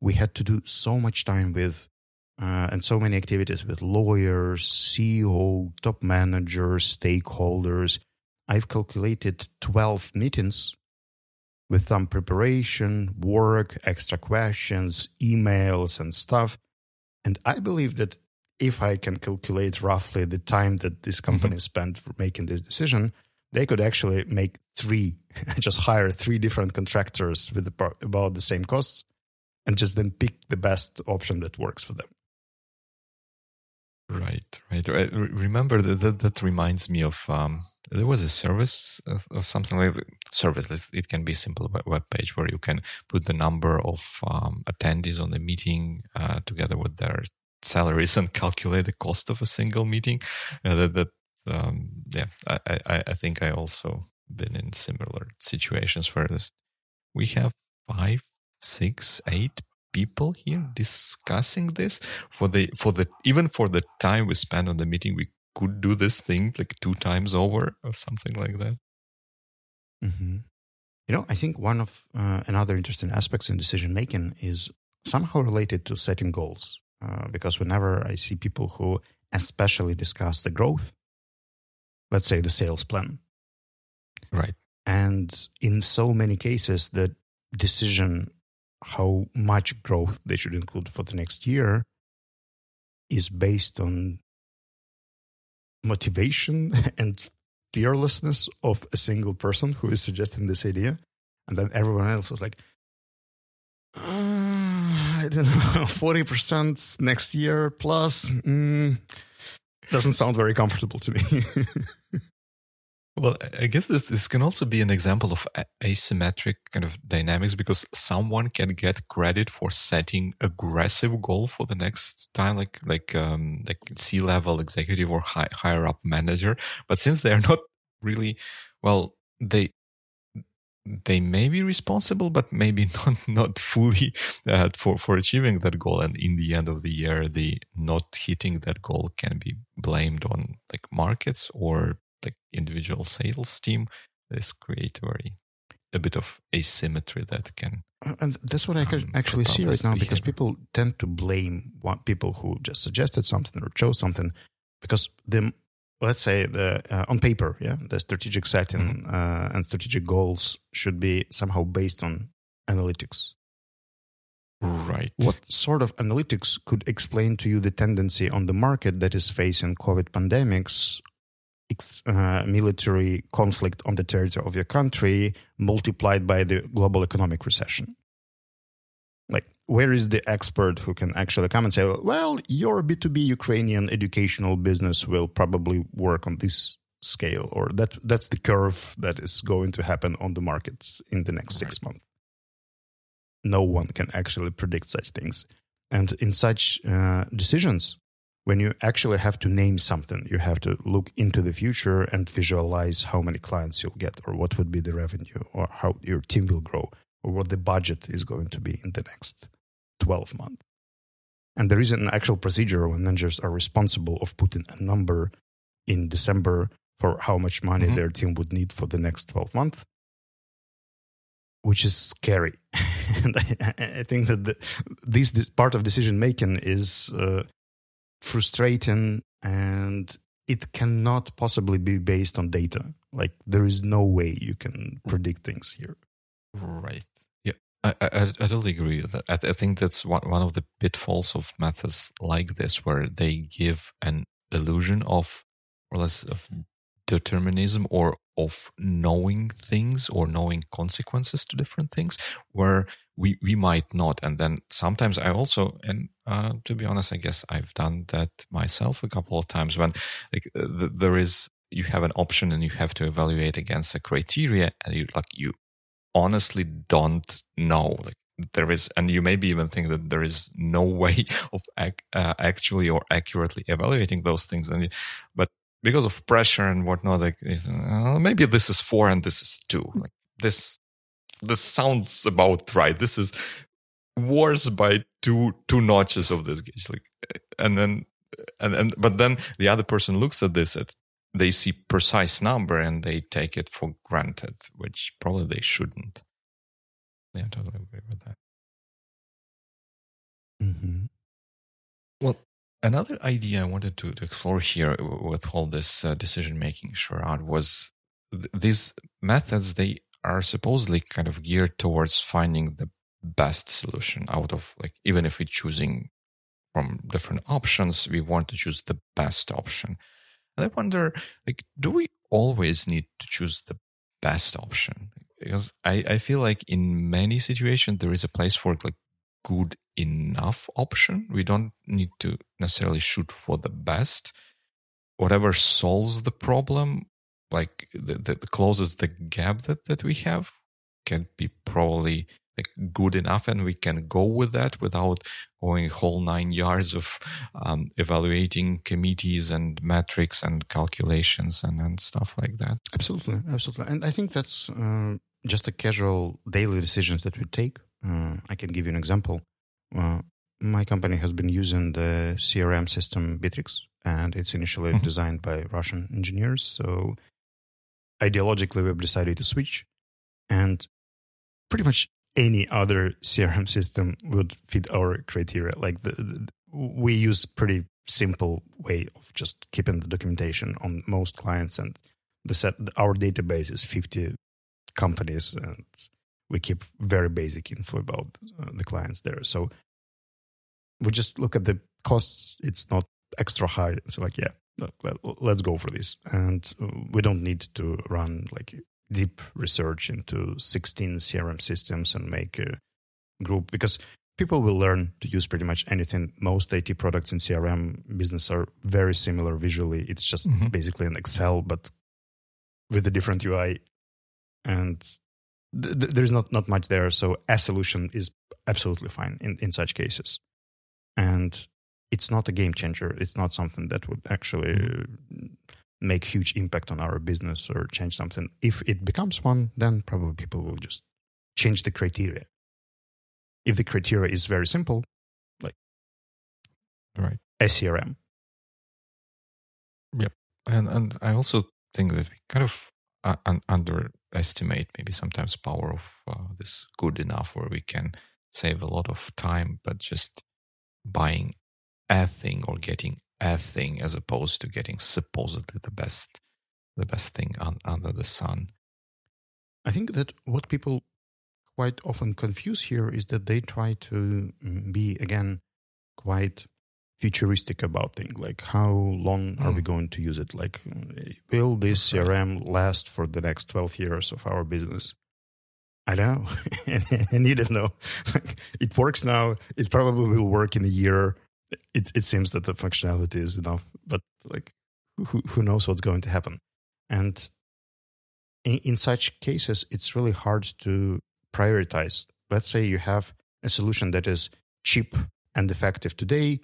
we had to do so much time with uh, and so many activities with lawyers, CEO, top managers, stakeholders. I've calculated 12 meetings with some preparation, work, extra questions, emails, and stuff and I believe that if I can calculate roughly the time that this company mm-hmm. spent for making this decision, they could actually make three, [laughs] just hire three different contractors with about the same costs and just then pick the best option that works for them. Right, right. right. Remember that, that, that reminds me of um, there was a service or something like that. service. It can be a simple web page where you can put the number of um, attendees on the meeting uh, together with their salaries [laughs] and calculate the cost of a single meeting. Uh, that, that um, yeah, I, I, I think I also been in similar situations where this, we have five, six, eight people here discussing this for the for the even for the time we spend on the meeting we could do this thing like two times over or something like that. Mm-hmm. You know, I think one of uh, another interesting aspects in decision making is somehow related to setting goals. Uh, because whenever I see people who especially discuss the growth, let's say the sales plan, right, and in so many cases, the decision how much growth they should include for the next year is based on motivation [laughs] and fearlessness of a single person who is suggesting this idea. And then everyone else is like, uh, I don't know, [laughs] 40% next year plus. Mm, doesn't sound very comfortable to me. [laughs] Well, I guess this, this can also be an example of asymmetric kind of dynamics because someone can get credit for setting aggressive goal for the next time, like like um, like C level executive or high, higher up manager. But since they are [laughs] not really well, they they may be responsible, but maybe [laughs] not not fully uh, for for achieving that goal. And in the end of the year, the not hitting that goal can be blamed on like markets or like individual sales team, this create very a bit of asymmetry that can. And that's what I can um, actually see right now because people tend to blame what people who just suggested something or chose something because the let's say the uh, on paper, yeah, the strategic setting mm-hmm. uh, and strategic goals should be somehow based on analytics. Right. What sort of analytics could explain to you the tendency on the market that is facing COVID pandemics uh, military conflict on the territory of your country multiplied by the global economic recession. Like, where is the expert who can actually come and say, well, your B2B Ukrainian educational business will probably work on this scale, or that that's the curve that is going to happen on the markets in the next six months? No one can actually predict such things. And in such uh, decisions, when you actually have to name something, you have to look into the future and visualize how many clients you'll get, or what would be the revenue, or how your team will grow, or what the budget is going to be in the next 12 months. And there is an actual procedure when managers are responsible of putting a number in December for how much money mm-hmm. their team would need for the next 12 months, which is scary. [laughs] and I, I, think that the, this, this, part of decision making is uh, frustrating and it cannot possibly be based on data. Like there is no way you can predict things here. Right. Yeah, I, I, I totally agree with that. I, I think that's one, one of the pitfalls of methods like this, where they give an illusion of, or less of determinism or of knowing things or knowing consequences to different things where we we might not. And then sometimes i also and uh, to be honest i guess i've done that myself a couple of times when like uh, there is you have an option and you have to evaluate against a criteria and you like you honestly don't know. Like there is and you maybe even think that there is no [laughs] way of ac- uh, actually or accurately evaluating those things. And but because of pressure and whatnot like uh, maybe this is four and this is two. Like this this sounds about right this is worse by two two notches of this gauge like and then and, and but then the other person looks at this at they see precise number and they take it for granted, which probably they shouldn't. Yeah, I totally agree with that. Mm-hmm. Well, another idea I wanted to, to explore here with all this uh, decision making charade was th- these methods. They are supposedly kind of geared towards finding the best solution out of like even if we're choosing from different options, we want to choose the best option. And I wonder, like, do we always need to choose the best option? Because I, I feel like in many situations there is a place for like good enough option. We don't need to necessarily shoot for the best. Whatever solves the problem, like the, the, the closes the gap that, that we have, can be probably like good enough and we can go with that without going whole nine yards of um, evaluating committees and metrics and calculations and, and stuff like that. Absolutely absolutely. And i think that's uh, just a casual daily decisions that we take. Uh, i can give you an example. Uh, my company has been using the crm system Bitrix and it's initially mm-hmm. designed by russian engineers so ideologically we've decided to switch and pretty much any other CRM system would fit our criteria. Like the, the, we use pretty simple way of just keeping the documentation on most clients, and the set our database is fifty companies, and we keep very basic info about uh, the clients there. So we just look at the costs; it's not extra high. So like, yeah, let's go for this, and uh, we don't need to run like deep research into 16 CRM systems and make a group because people will learn to use pretty much anything. Most IT products in CRM business are very similar visually. It's just mm-hmm. basically an Excel, but with a different UI. And th- th- there's not, not much there. So a solution is absolutely fine in, in such cases. And it's not a game changer. It's not something that would actually mm-hmm make huge impact on our business or change something. If it becomes one, then probably people will just change the criteria. If the criteria is very simple, like right SCRM. Yep, and and I also think that we kind of uh, un- underestimate maybe sometimes power of uh, this good enough, where we can save a lot of time, but just buying a thing or getting a thing as opposed to getting supposedly the best the best thing un, under the sun. I think that what people quite often confuse here is that they try to mm, be again quite futuristic about things like how long are we hmm. going to use it? Like will this crm last for the next 12 years of our business? I don't know. And you don't know. [laughs] It works now. It probably will work in a year it it seems that the functionality is enough, but like who who knows what's going to happen? And in, in such cases, it's really hard to prioritize. Let's say you have a solution that is cheap and effective today,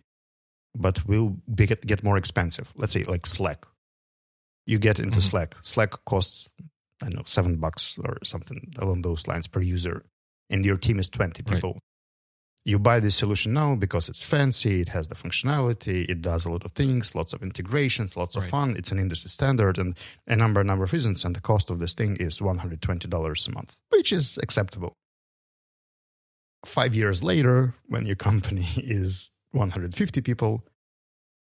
but will be, get, get more expensive. Let's say like Slack. You get into mm-hmm. Slack. Slack costs I don't know seven bucks or something along those lines per user, and your team is twenty people. Right you buy this solution now because it's fancy, it has the functionality, it does a lot of things, lots of integrations, lots of Right. fun. It's an industry standard and a number number of reasons. And the cost of this thing is one hundred twenty dollars a month, which is acceptable. Five years later, when your company [laughs] is one hundred fifty people,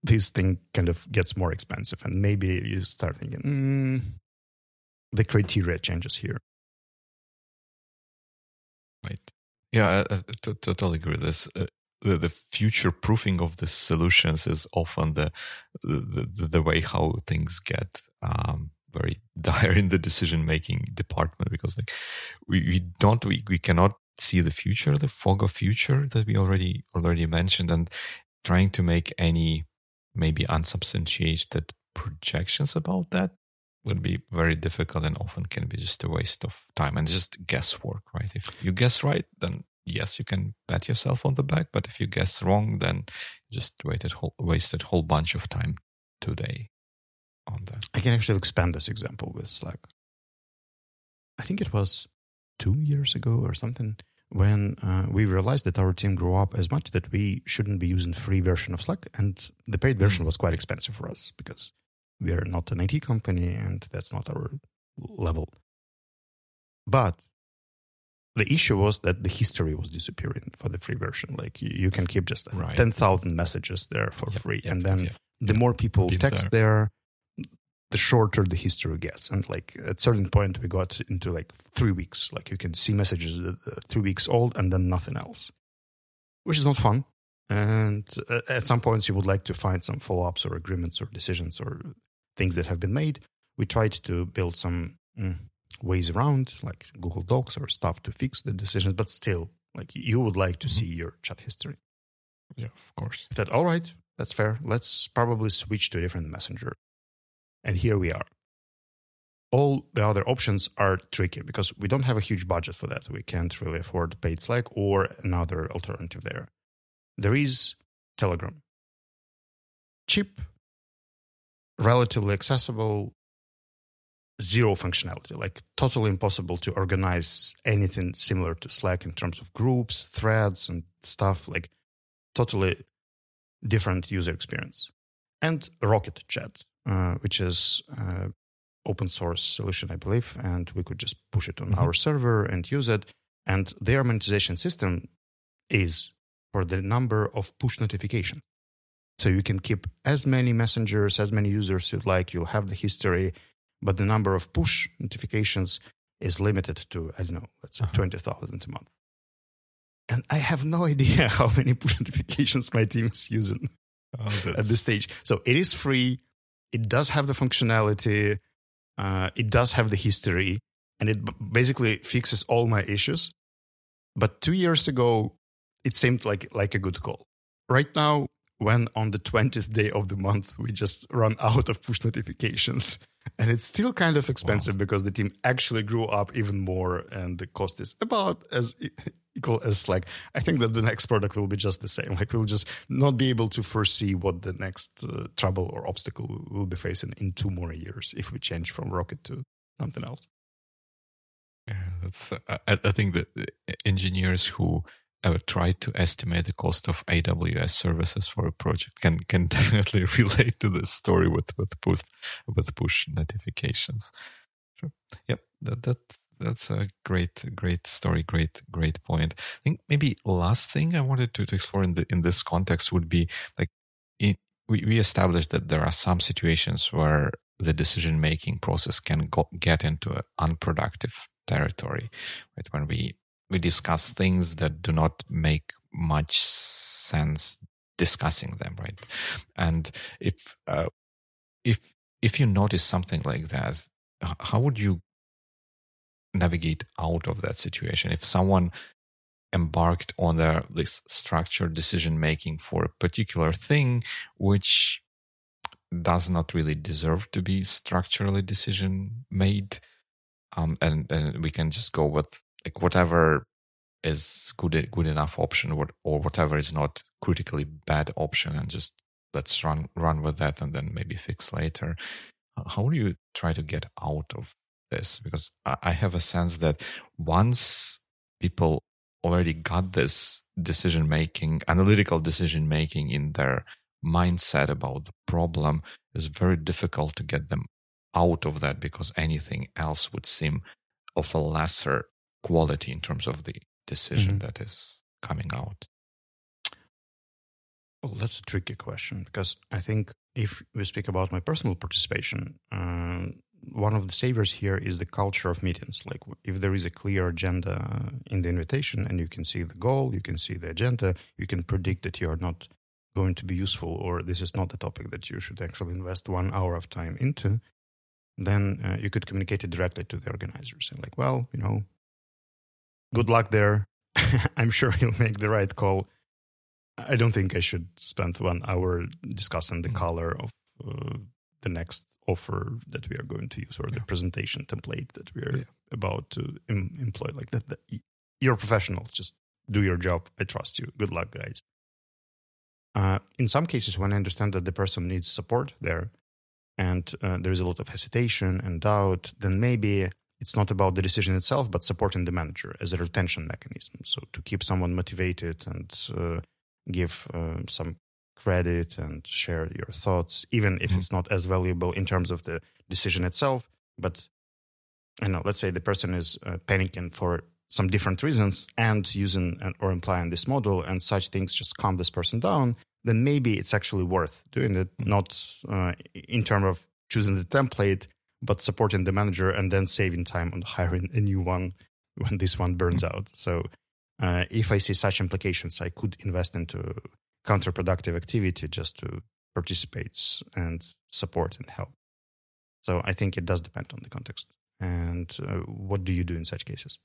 this thing kind of gets more expensive, and maybe you start thinking, mm, the criteria changes here. Right. Yeah, I, I t- totally agree this. Uh, the, the future proofing of the solutions is often the the, the, way how things get um, very [laughs] dire in the decision making department because like we, we don't we, we cannot see the future, the fog of future that we already already mentioned, and trying to make any maybe unsubstantiated projections about that would be very difficult and often can be just a waste of time and just guesswork, right? If you guess right, then yes, you can pat yourself on the back. But if you guess wrong, then just waited whole, wasted whole bunch of time today on that. I can actually expand this example with Slack. I think it was two years ago or something when uh, we realized that our team grew up as much that we shouldn't be using free version of Slack, and the paid version was quite expensive for us because we are not an IT company and that's not our level. But the issue was that the history was disappearing for the free version. Like you, you can keep just Right. ten thousand messages there for Yep, free, yep, and then yep. the more people text there. the shorter the history gets. And like at certain point, we got into like three weeks. Like you can see messages are three weeks old and then nothing else, which is not fun. And uh, at some points, you would like to find some follow ups or agreements or decisions or things that have been made. We tried to build some mm, ways around, like Google Docs or stuff to fix the decisions, but still, like you would like to Mhm. see your chat history. Yeah, of course. I thought, all right, that's fair. Let's probably switch to a different messenger. And here we are. All the other options are tricky because we don't have a huge budget for that. We can't really afford paid Slack or another alternative there. There is Telegram. Cheap, relatively accessible, zero functionality, like totally impossible to organize anything similar to Slack in terms of groups, threads, and stuff. Like totally different user experience. And Rocket Chat, uh, which is uh, open source solution, I believe, and we could just push it on Mhm. our server and use it. And their monetization system is for the number of push notifications. So you can keep as many messengers, as many users you'd like. You'll have the history, but the number of push notifications is limited to I don't know, let's say Uh-huh. twenty thousand a month. And I have no [laughs] idea how many push notifications my team is using Oh, at this stage. So it is free. It does have the functionality. Uh, it does have the history, and it b- basically fixes all my issues. But two years ago, it seemed like like a good call. Right now, when on the twentieth day of the month we just run out of push notifications, and it's still kind of expensive because the team actually grew up even more, and the cost is about as equal as Slack. I think that the next product will be just the same. Like we'll just not be able to foresee what the next uh, trouble or obstacle we'll be facing in two more years if we change from Rocket to something else. Yeah, that's. uh, I, I think that engineers who ever tried to estimate the cost of AWS services for a project can can [laughs] definitely relate to this story with with push with push notifications. Sure. Yep. That that that's a great great story. Great great point. I think maybe last thing I wanted to, to explore in the in this context would be like it, we we established that there are some situations where the decision making process can go, get into an unproductive territory right when we we discuss things that do not make much sense discussing them right? And if uh, if if you notice something like that how would you navigate out of that situation? If someone embarked on their this structured decision making for a particular thing which does not really deserve to be structurally decision made um, and and we can just go with like whatever is good good enough option what, or whatever is not critically bad option and just let's run run with that and then maybe fix later. How do you try to get out of this? Because I have a sense that once people already got this decision making, analytical decision making in their mindset about the problem it's very difficult to get them out of that because anything else would seem of a lesser quality in terms of the decision mm-hmm. that is coming out. Well, that's a tricky question because I think if we speak about my personal participation, uh, one of the saviors here is the culture of meetings. Like if there is a clear agenda in the invitation and you can see the goal, you can see the agenda, you can predict that you are not going to be useful or this is not the topic that you should actually invest one hour of time into, then uh, you could communicate it directly to the organizers and like, well, you know, good luck there. [laughs] I'm sure you'll make the right call. I don't think I should spend one hour discussing the mm-hmm. color of uh, the next offer that we are going to use or yeah. the presentation template that we are yeah. about to em- employ. Like that, that, you're professionals. Just do your job. I trust you. Good luck, guys. Uh, in some cases, when I understand that the person needs support there, and uh, there is a lot of hesitation and doubt, then maybe it's not about the decision itself, but supporting the manager as a retention mechanism. So to keep someone motivated and uh, give uh, some credit and share your thoughts, even if mm-hmm. it's not as valuable in terms of the decision itself. But I know, let's say the person is uh, panicking for some different reasons and using or implying this model, and such things just calm this person down. Then maybe it's actually worth doing it, mm-hmm. not uh, in terms of choosing the template, but supporting the manager and then saving time on hiring a new one when this one burns mm-hmm. out. So uh, if I see such implications, I could invest into counterproductive activity just to participate and support and help. So I think it does depend on the context. And uh, what do you do in such cases?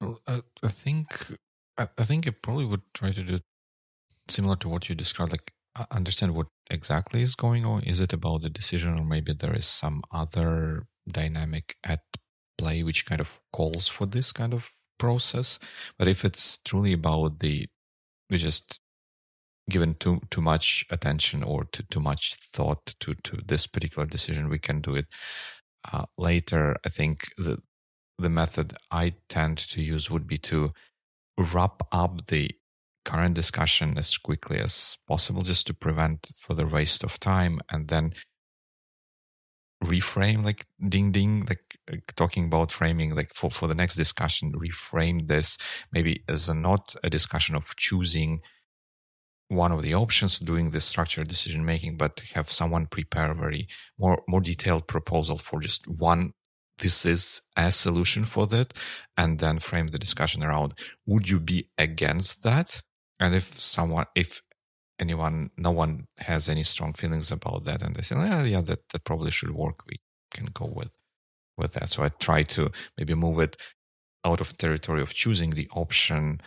Well, I, I think I, I think I probably would try to do similar to what you described. Like understand what exactly is going on. Is it about the decision, or maybe there is some other dynamic at play which kind of calls for this kind of process? But if it's truly about the we just given too too much attention or too, too much thought to to this particular decision we can do it uh, later i think the the method i tend to use would be to wrap up the current discussion as quickly as possible just to prevent further waste of time and then reframe like ding ding like, talking about framing like for, for the next discussion reframe this maybe as a not a discussion of choosing one of the options doing the structured decision making but have someone prepare a very more more detailed proposal for just one this is a solution for that and then frame the discussion around would you be against that and if someone if anyone, no one has any strong feelings about that, and they say, yeah, yeah, that that probably should work. We can go with with that. So I try to maybe move it out of territory of choosing the option,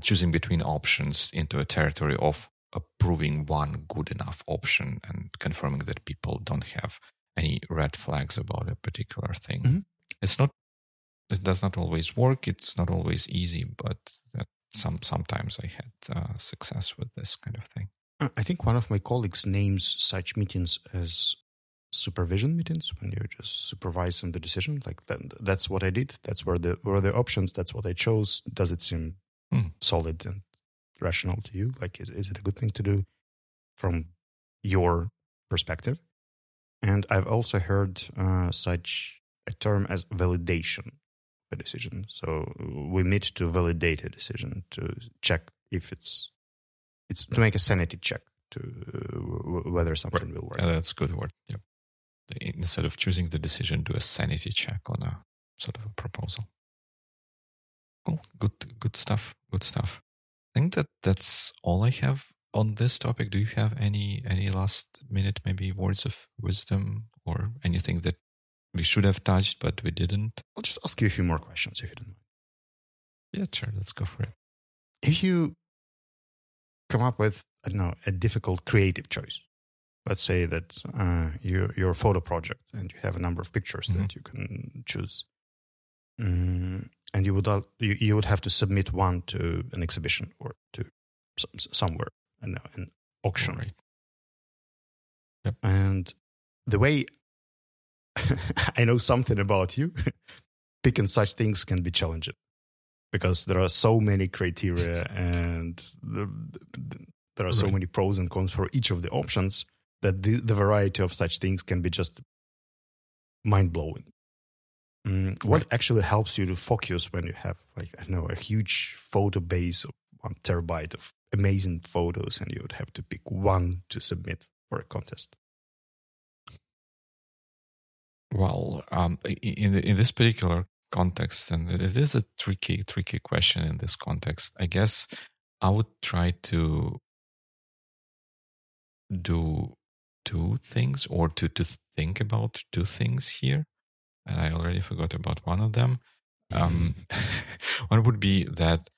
choosing between options into a territory of approving one good enough option and confirming that people don't have any red flags about a particular thing. Mm-hmm. It's not it does not always work. It's not always easy, but that some sometimes I had uh, success with this kind of thing. Uh, I think one of my colleagues names such meetings as supervision meetings when you're just supervising the decision. Like that, that's what I did. That's where the were the options. That's what I chose. Does it seem mm. solid and rational to you? Like, is is it a good thing to do from your perspective? And I've also heard uh, such a term as validation a decision. So we meet to validate a decision to check if it's it's to make a sanity check to uh, whether something right. will work. Yeah, that's a good word. Yep. Instead of choosing the decision, do a sanity check on a sort of a proposal. Cool. Good. Good stuff. Good stuff. I think that that's all I have on this topic. Do you have any any last minute maybe words of wisdom or anything that we should have touched, but we didn't. I'll just ask you a few more questions if you don't mind. Yeah, sure. Let's go for it. If you come up with, I don't know, a difficult creative choice, let's say that uh, you, you're a photo project and you have a number of pictures mm-hmm. that you can choose. Mm, and you would, you, you would have to submit one to an exhibition or to somewhere, I know, an auction. Right. Yep. And the way [laughs] I know something about you. [laughs] Picking such things can be challenging. because there are so many criteria and the, the, there are so Right. many pros and cons for each of the options that the, the variety of such things can be just mind blowing. Mm, what Right. actually helps you to focus when you have like I know a huge photo base of one terabyte of amazing photos and you would have to pick one to submit for a contest? Well, um, in in this particular context, and it is a tricky tricky question in this context. I guess I would try to do two things, or to to think about two things here, and I already forgot about one of them. Um, [laughs] one would be that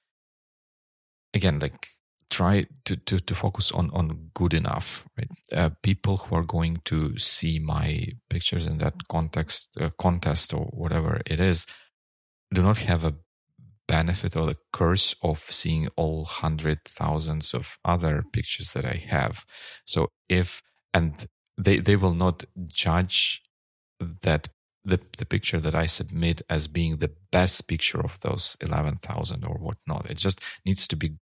again, like try to, to, to focus on, on good enough, right? Uh, people who are going to see my pictures in that context, uh, contest or whatever it is, do not have a benefit or the curse of seeing all hundred thousands of other pictures that I have. So if, and they, they will not judge that the, the picture that I submit as being the best picture of those 11,000 or whatnot. It just needs to be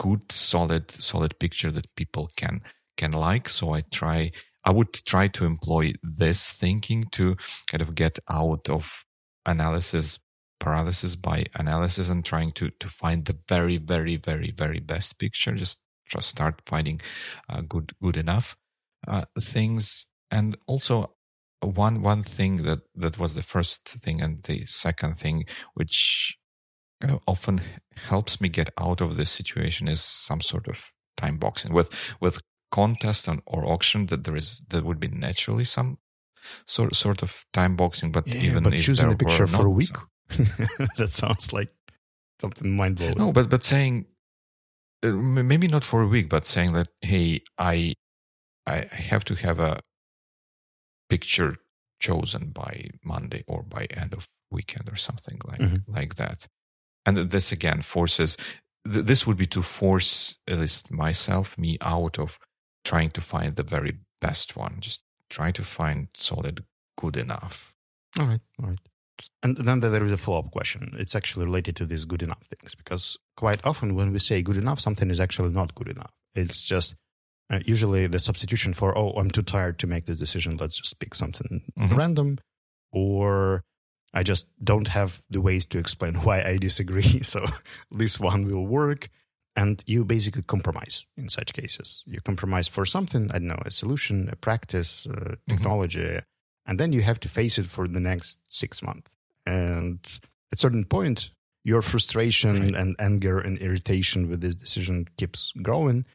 good, solid, solid picture that people can, can like. So I try, I would try to employ this thinking to kind of get out of analysis paralysis by analysis and trying to, to find the very, very, very, very best picture. Just, just start finding uh, good, good enough uh, things. And also one one thing that that was the first thing and the second thing which kind of often helps me get out of this situation is some sort of time boxing with with contest and, or auction that there is there would be naturally some sort sort of time boxing but even but if choosing a picture for a week some- [laughs] that sounds like something mind blowing. no but but saying uh, maybe not for a week but saying that hey i i have to have a picture chosen by monday or by end of weekend or something like Mhm. like that and this again forces th- this would be to force at least myself me out of trying to find the very best one just try to find solid good enough All right, all right. And then there is a follow up question. It's actually related to these good enough things because quite often when we say good enough, something is actually not good enough. It's just uh, usually the substitution for, oh, I'm too tired to make this decision. Let's just pick something Mhm. random. Or I just don't have the ways to explain [laughs] why I disagree. [laughs] So this one will work. And you basically compromise in such cases. You compromise for something, I don't know, a solution, a practice, uh, technology, and then you have to face it for the next six months. And at a certain point, your frustration Right. and anger and irritation with this decision keeps growing.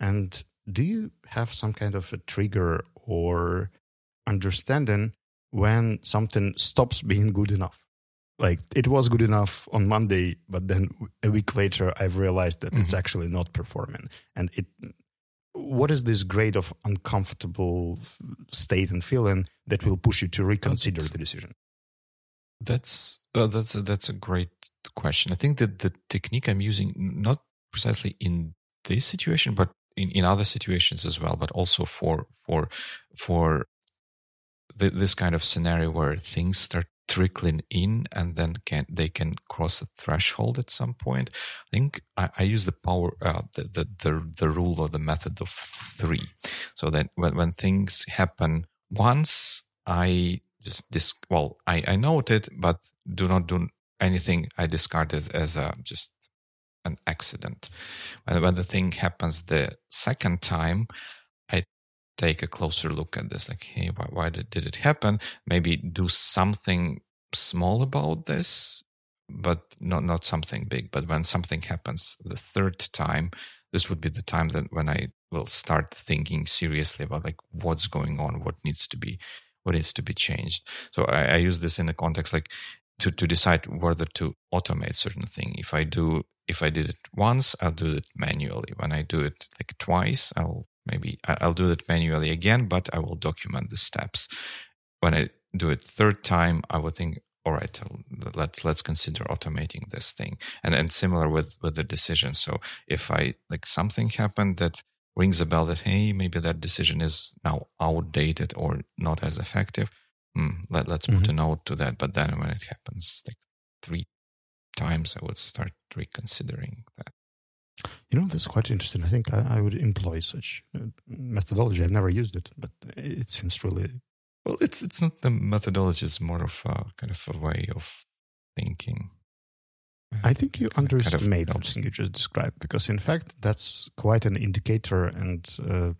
And do you have some kind of a trigger or understanding when something stops being good enough? Like it was good enough on Monday, but then a week later, I've realized that it's Mhm. actually not performing. And it, what is this grade of uncomfortable state and feeling that will push you to reconsider That's- the decision? That's uh, that's a, that's a great question. I think that the technique I'm using, not precisely in this situation, but in, in other situations as well, but also for for for th- this kind of scenario where things start trickling in and then can they can cross a threshold at some point. I think I, I use the power uh, the, the the the rule or the method of three, so that when when things happen once, I just dis well I I note it, but do not do anything. I discard it as a just an accident. When when the thing happens the second time, take a closer look at this. Like, hey, why, why did, did it happen? Maybe do something small about this, but not not something big. But when something happens the third time, this would be the time that when I will start thinking seriously about like what's going on, what needs to be what needs to be changed. So I, I use this in a context like to, to decide whether to automate certain thing. If I do if I did it once, I'll do it manually. When I do it like twice, I'll maybe I'll do it manually again, but I will document the steps. When I do it third time, I would think, all right, let's let's consider automating this thing. And and similar with with the decision. So if I like something happened that rings a bell that hey, maybe that decision is now outdated or not as effective. Hmm, let let's put Mhm. a note to that. But then when it happens like three times I would start reconsidering that. You know, that's quite interesting. I think I, I would employ such uh, methodology. I've never used it, but it seems really. Well, it's it's not the methodology; it's more of a kind of a way of thinking. I think you underestimate kind of something you just described because, in fact, that's quite an indicator and uh,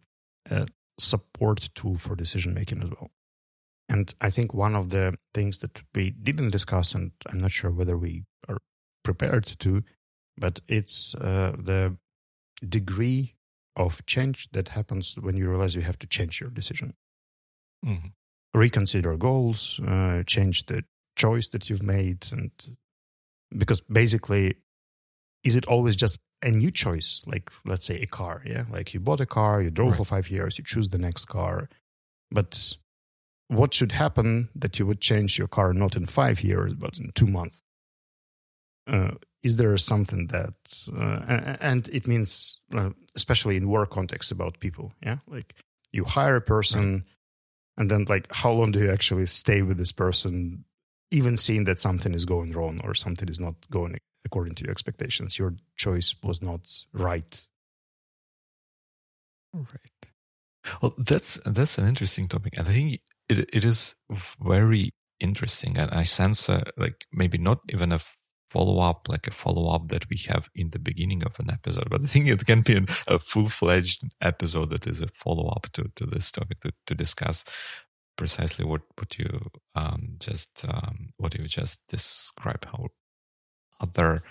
a support tool for decision making as well. And I think one of the things that we didn't discuss, and I'm not sure whether we are prepared to, but it's uh, the degree of change that happens when you realize you have to change your decision. Mhm. Reconsider goals, uh, change the choice that you've made, and because basically, is it always just a new choice? Like, let's say a car, yeah? Like you bought a car, you drove Right. for five years, you choose the next car, but what should happen that you would change your car not in five years but in two months? Uh, is there something that, uh, and it means, uh, especially in work context, about people, yeah, like you hire a person, and then like how long do you actually stay with this person, even seeing that something is going wrong or something is not going according to your expectations, your choice was not right. Right. Well, that's that's an interesting topic. I think it it is very interesting, and I sense uh, like maybe not even a follow up, like a follow up that we have in the beginning of an episode, but I think it can be an, a full fledged episode that is a follow up to to this topic to to discuss precisely what what you um just um what you just described how other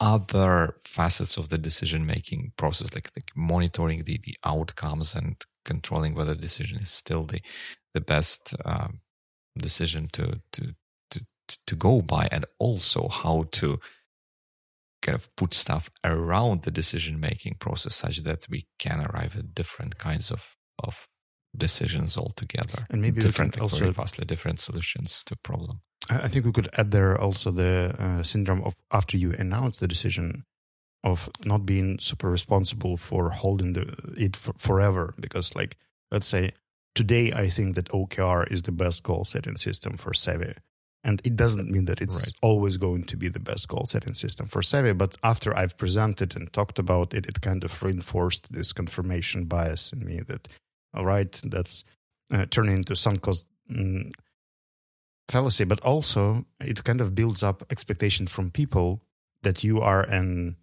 other facets of the decision making process like, like monitoring the, the outcomes and controlling whether the decision is still the the best um, decision to, to to go by and also how to kind of put stuff around the decision making process such that we can arrive at different kinds of of decisions altogether And maybe different also- vastly different solutions to problem I think we could add there also the uh, syndrome of after you announce the decision of not being super responsible for holding the, it for, forever. Because, like, let's say today I think that OKR is the best goal setting system for Savvy. And it doesn't mean that it's Right. always going to be the best goal setting system for Savvy. But after I've presented and talked about it, it kind of reinforced this confirmation bias in me that, all right, that's uh, turning into sunk cost mm, fallacy. But also, it kind of builds up expectation from people that you are an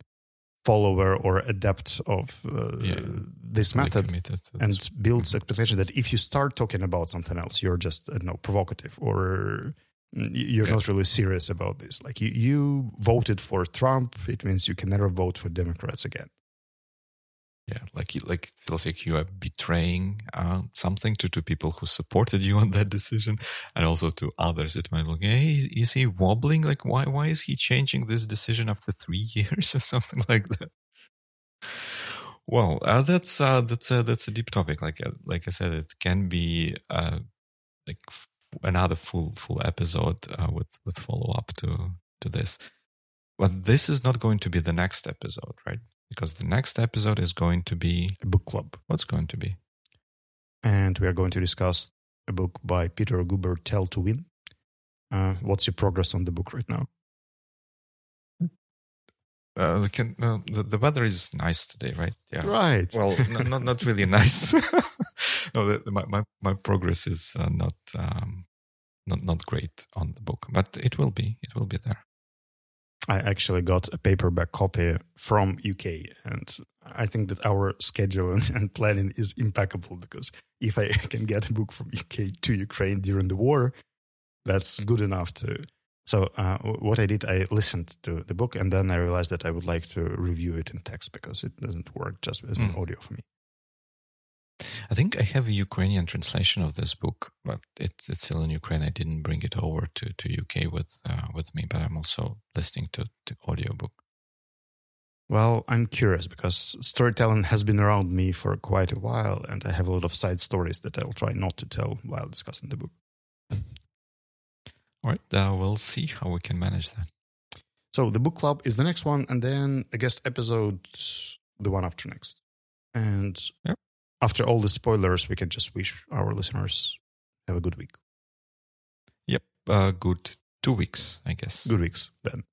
follower or adept of uh, Yeah. this method and this. builds expectation that if you start talking about something else, you're just I don't know provocative or you're Yeah. not really serious about this. Like you, you voted for Trump, it means you can never vote for Democrats again. yeah like like it feels like you are betraying uh, something to, to people who supported you [laughs] on that decision and also to others it might look hey is- he wobbling like why why is he changing this decision after three [laughs] years or something like that well uh, that's uh, that's a that's a deep topic like uh, like i said it can be uh, like another full full episode uh, with with follow up to to this. But this is not going to be the next episode right? Because the next episode is going to be A book club, what's going to be? And we are going to discuss a book by Peter Guber, "Tell to Win." Uh, what's your progress on the book right now? uh, the, can, no, the the weather is nice today right? Yeah. Right. well not not really [laughs] nice. [laughs] No the, the- my, my my progress is uh, not um not not great on the book but it will be it will be there I actually got a paperback copy from UK, and I think that our schedule and, [laughs] and planning is impeccable because if I [laughs] can get a book from UK to Ukraine during the war, that's good enough to. So uh, what I did, I listened to the book, and then I realized that I would like to review it in text because it doesn't work just as an Mm. audio for me. I think I have a Ukrainian translation of this book, but it's it's still in Ukraine. I didn't bring it over to, to UK with uh, with me, but I'm also listening to the audiobook. Well, I'm curious because storytelling has been around me for quite a while, and I have a lot of side stories that I'll try not to tell while discussing the book. All right, uh, we'll see how we can manage that. So the book club is the next one, and then a guest episode the one after next. And Yep. After all the spoilers, we can just wish our listeners have a good week. Yep, uh, good two weeks, I guess. Good weeks then.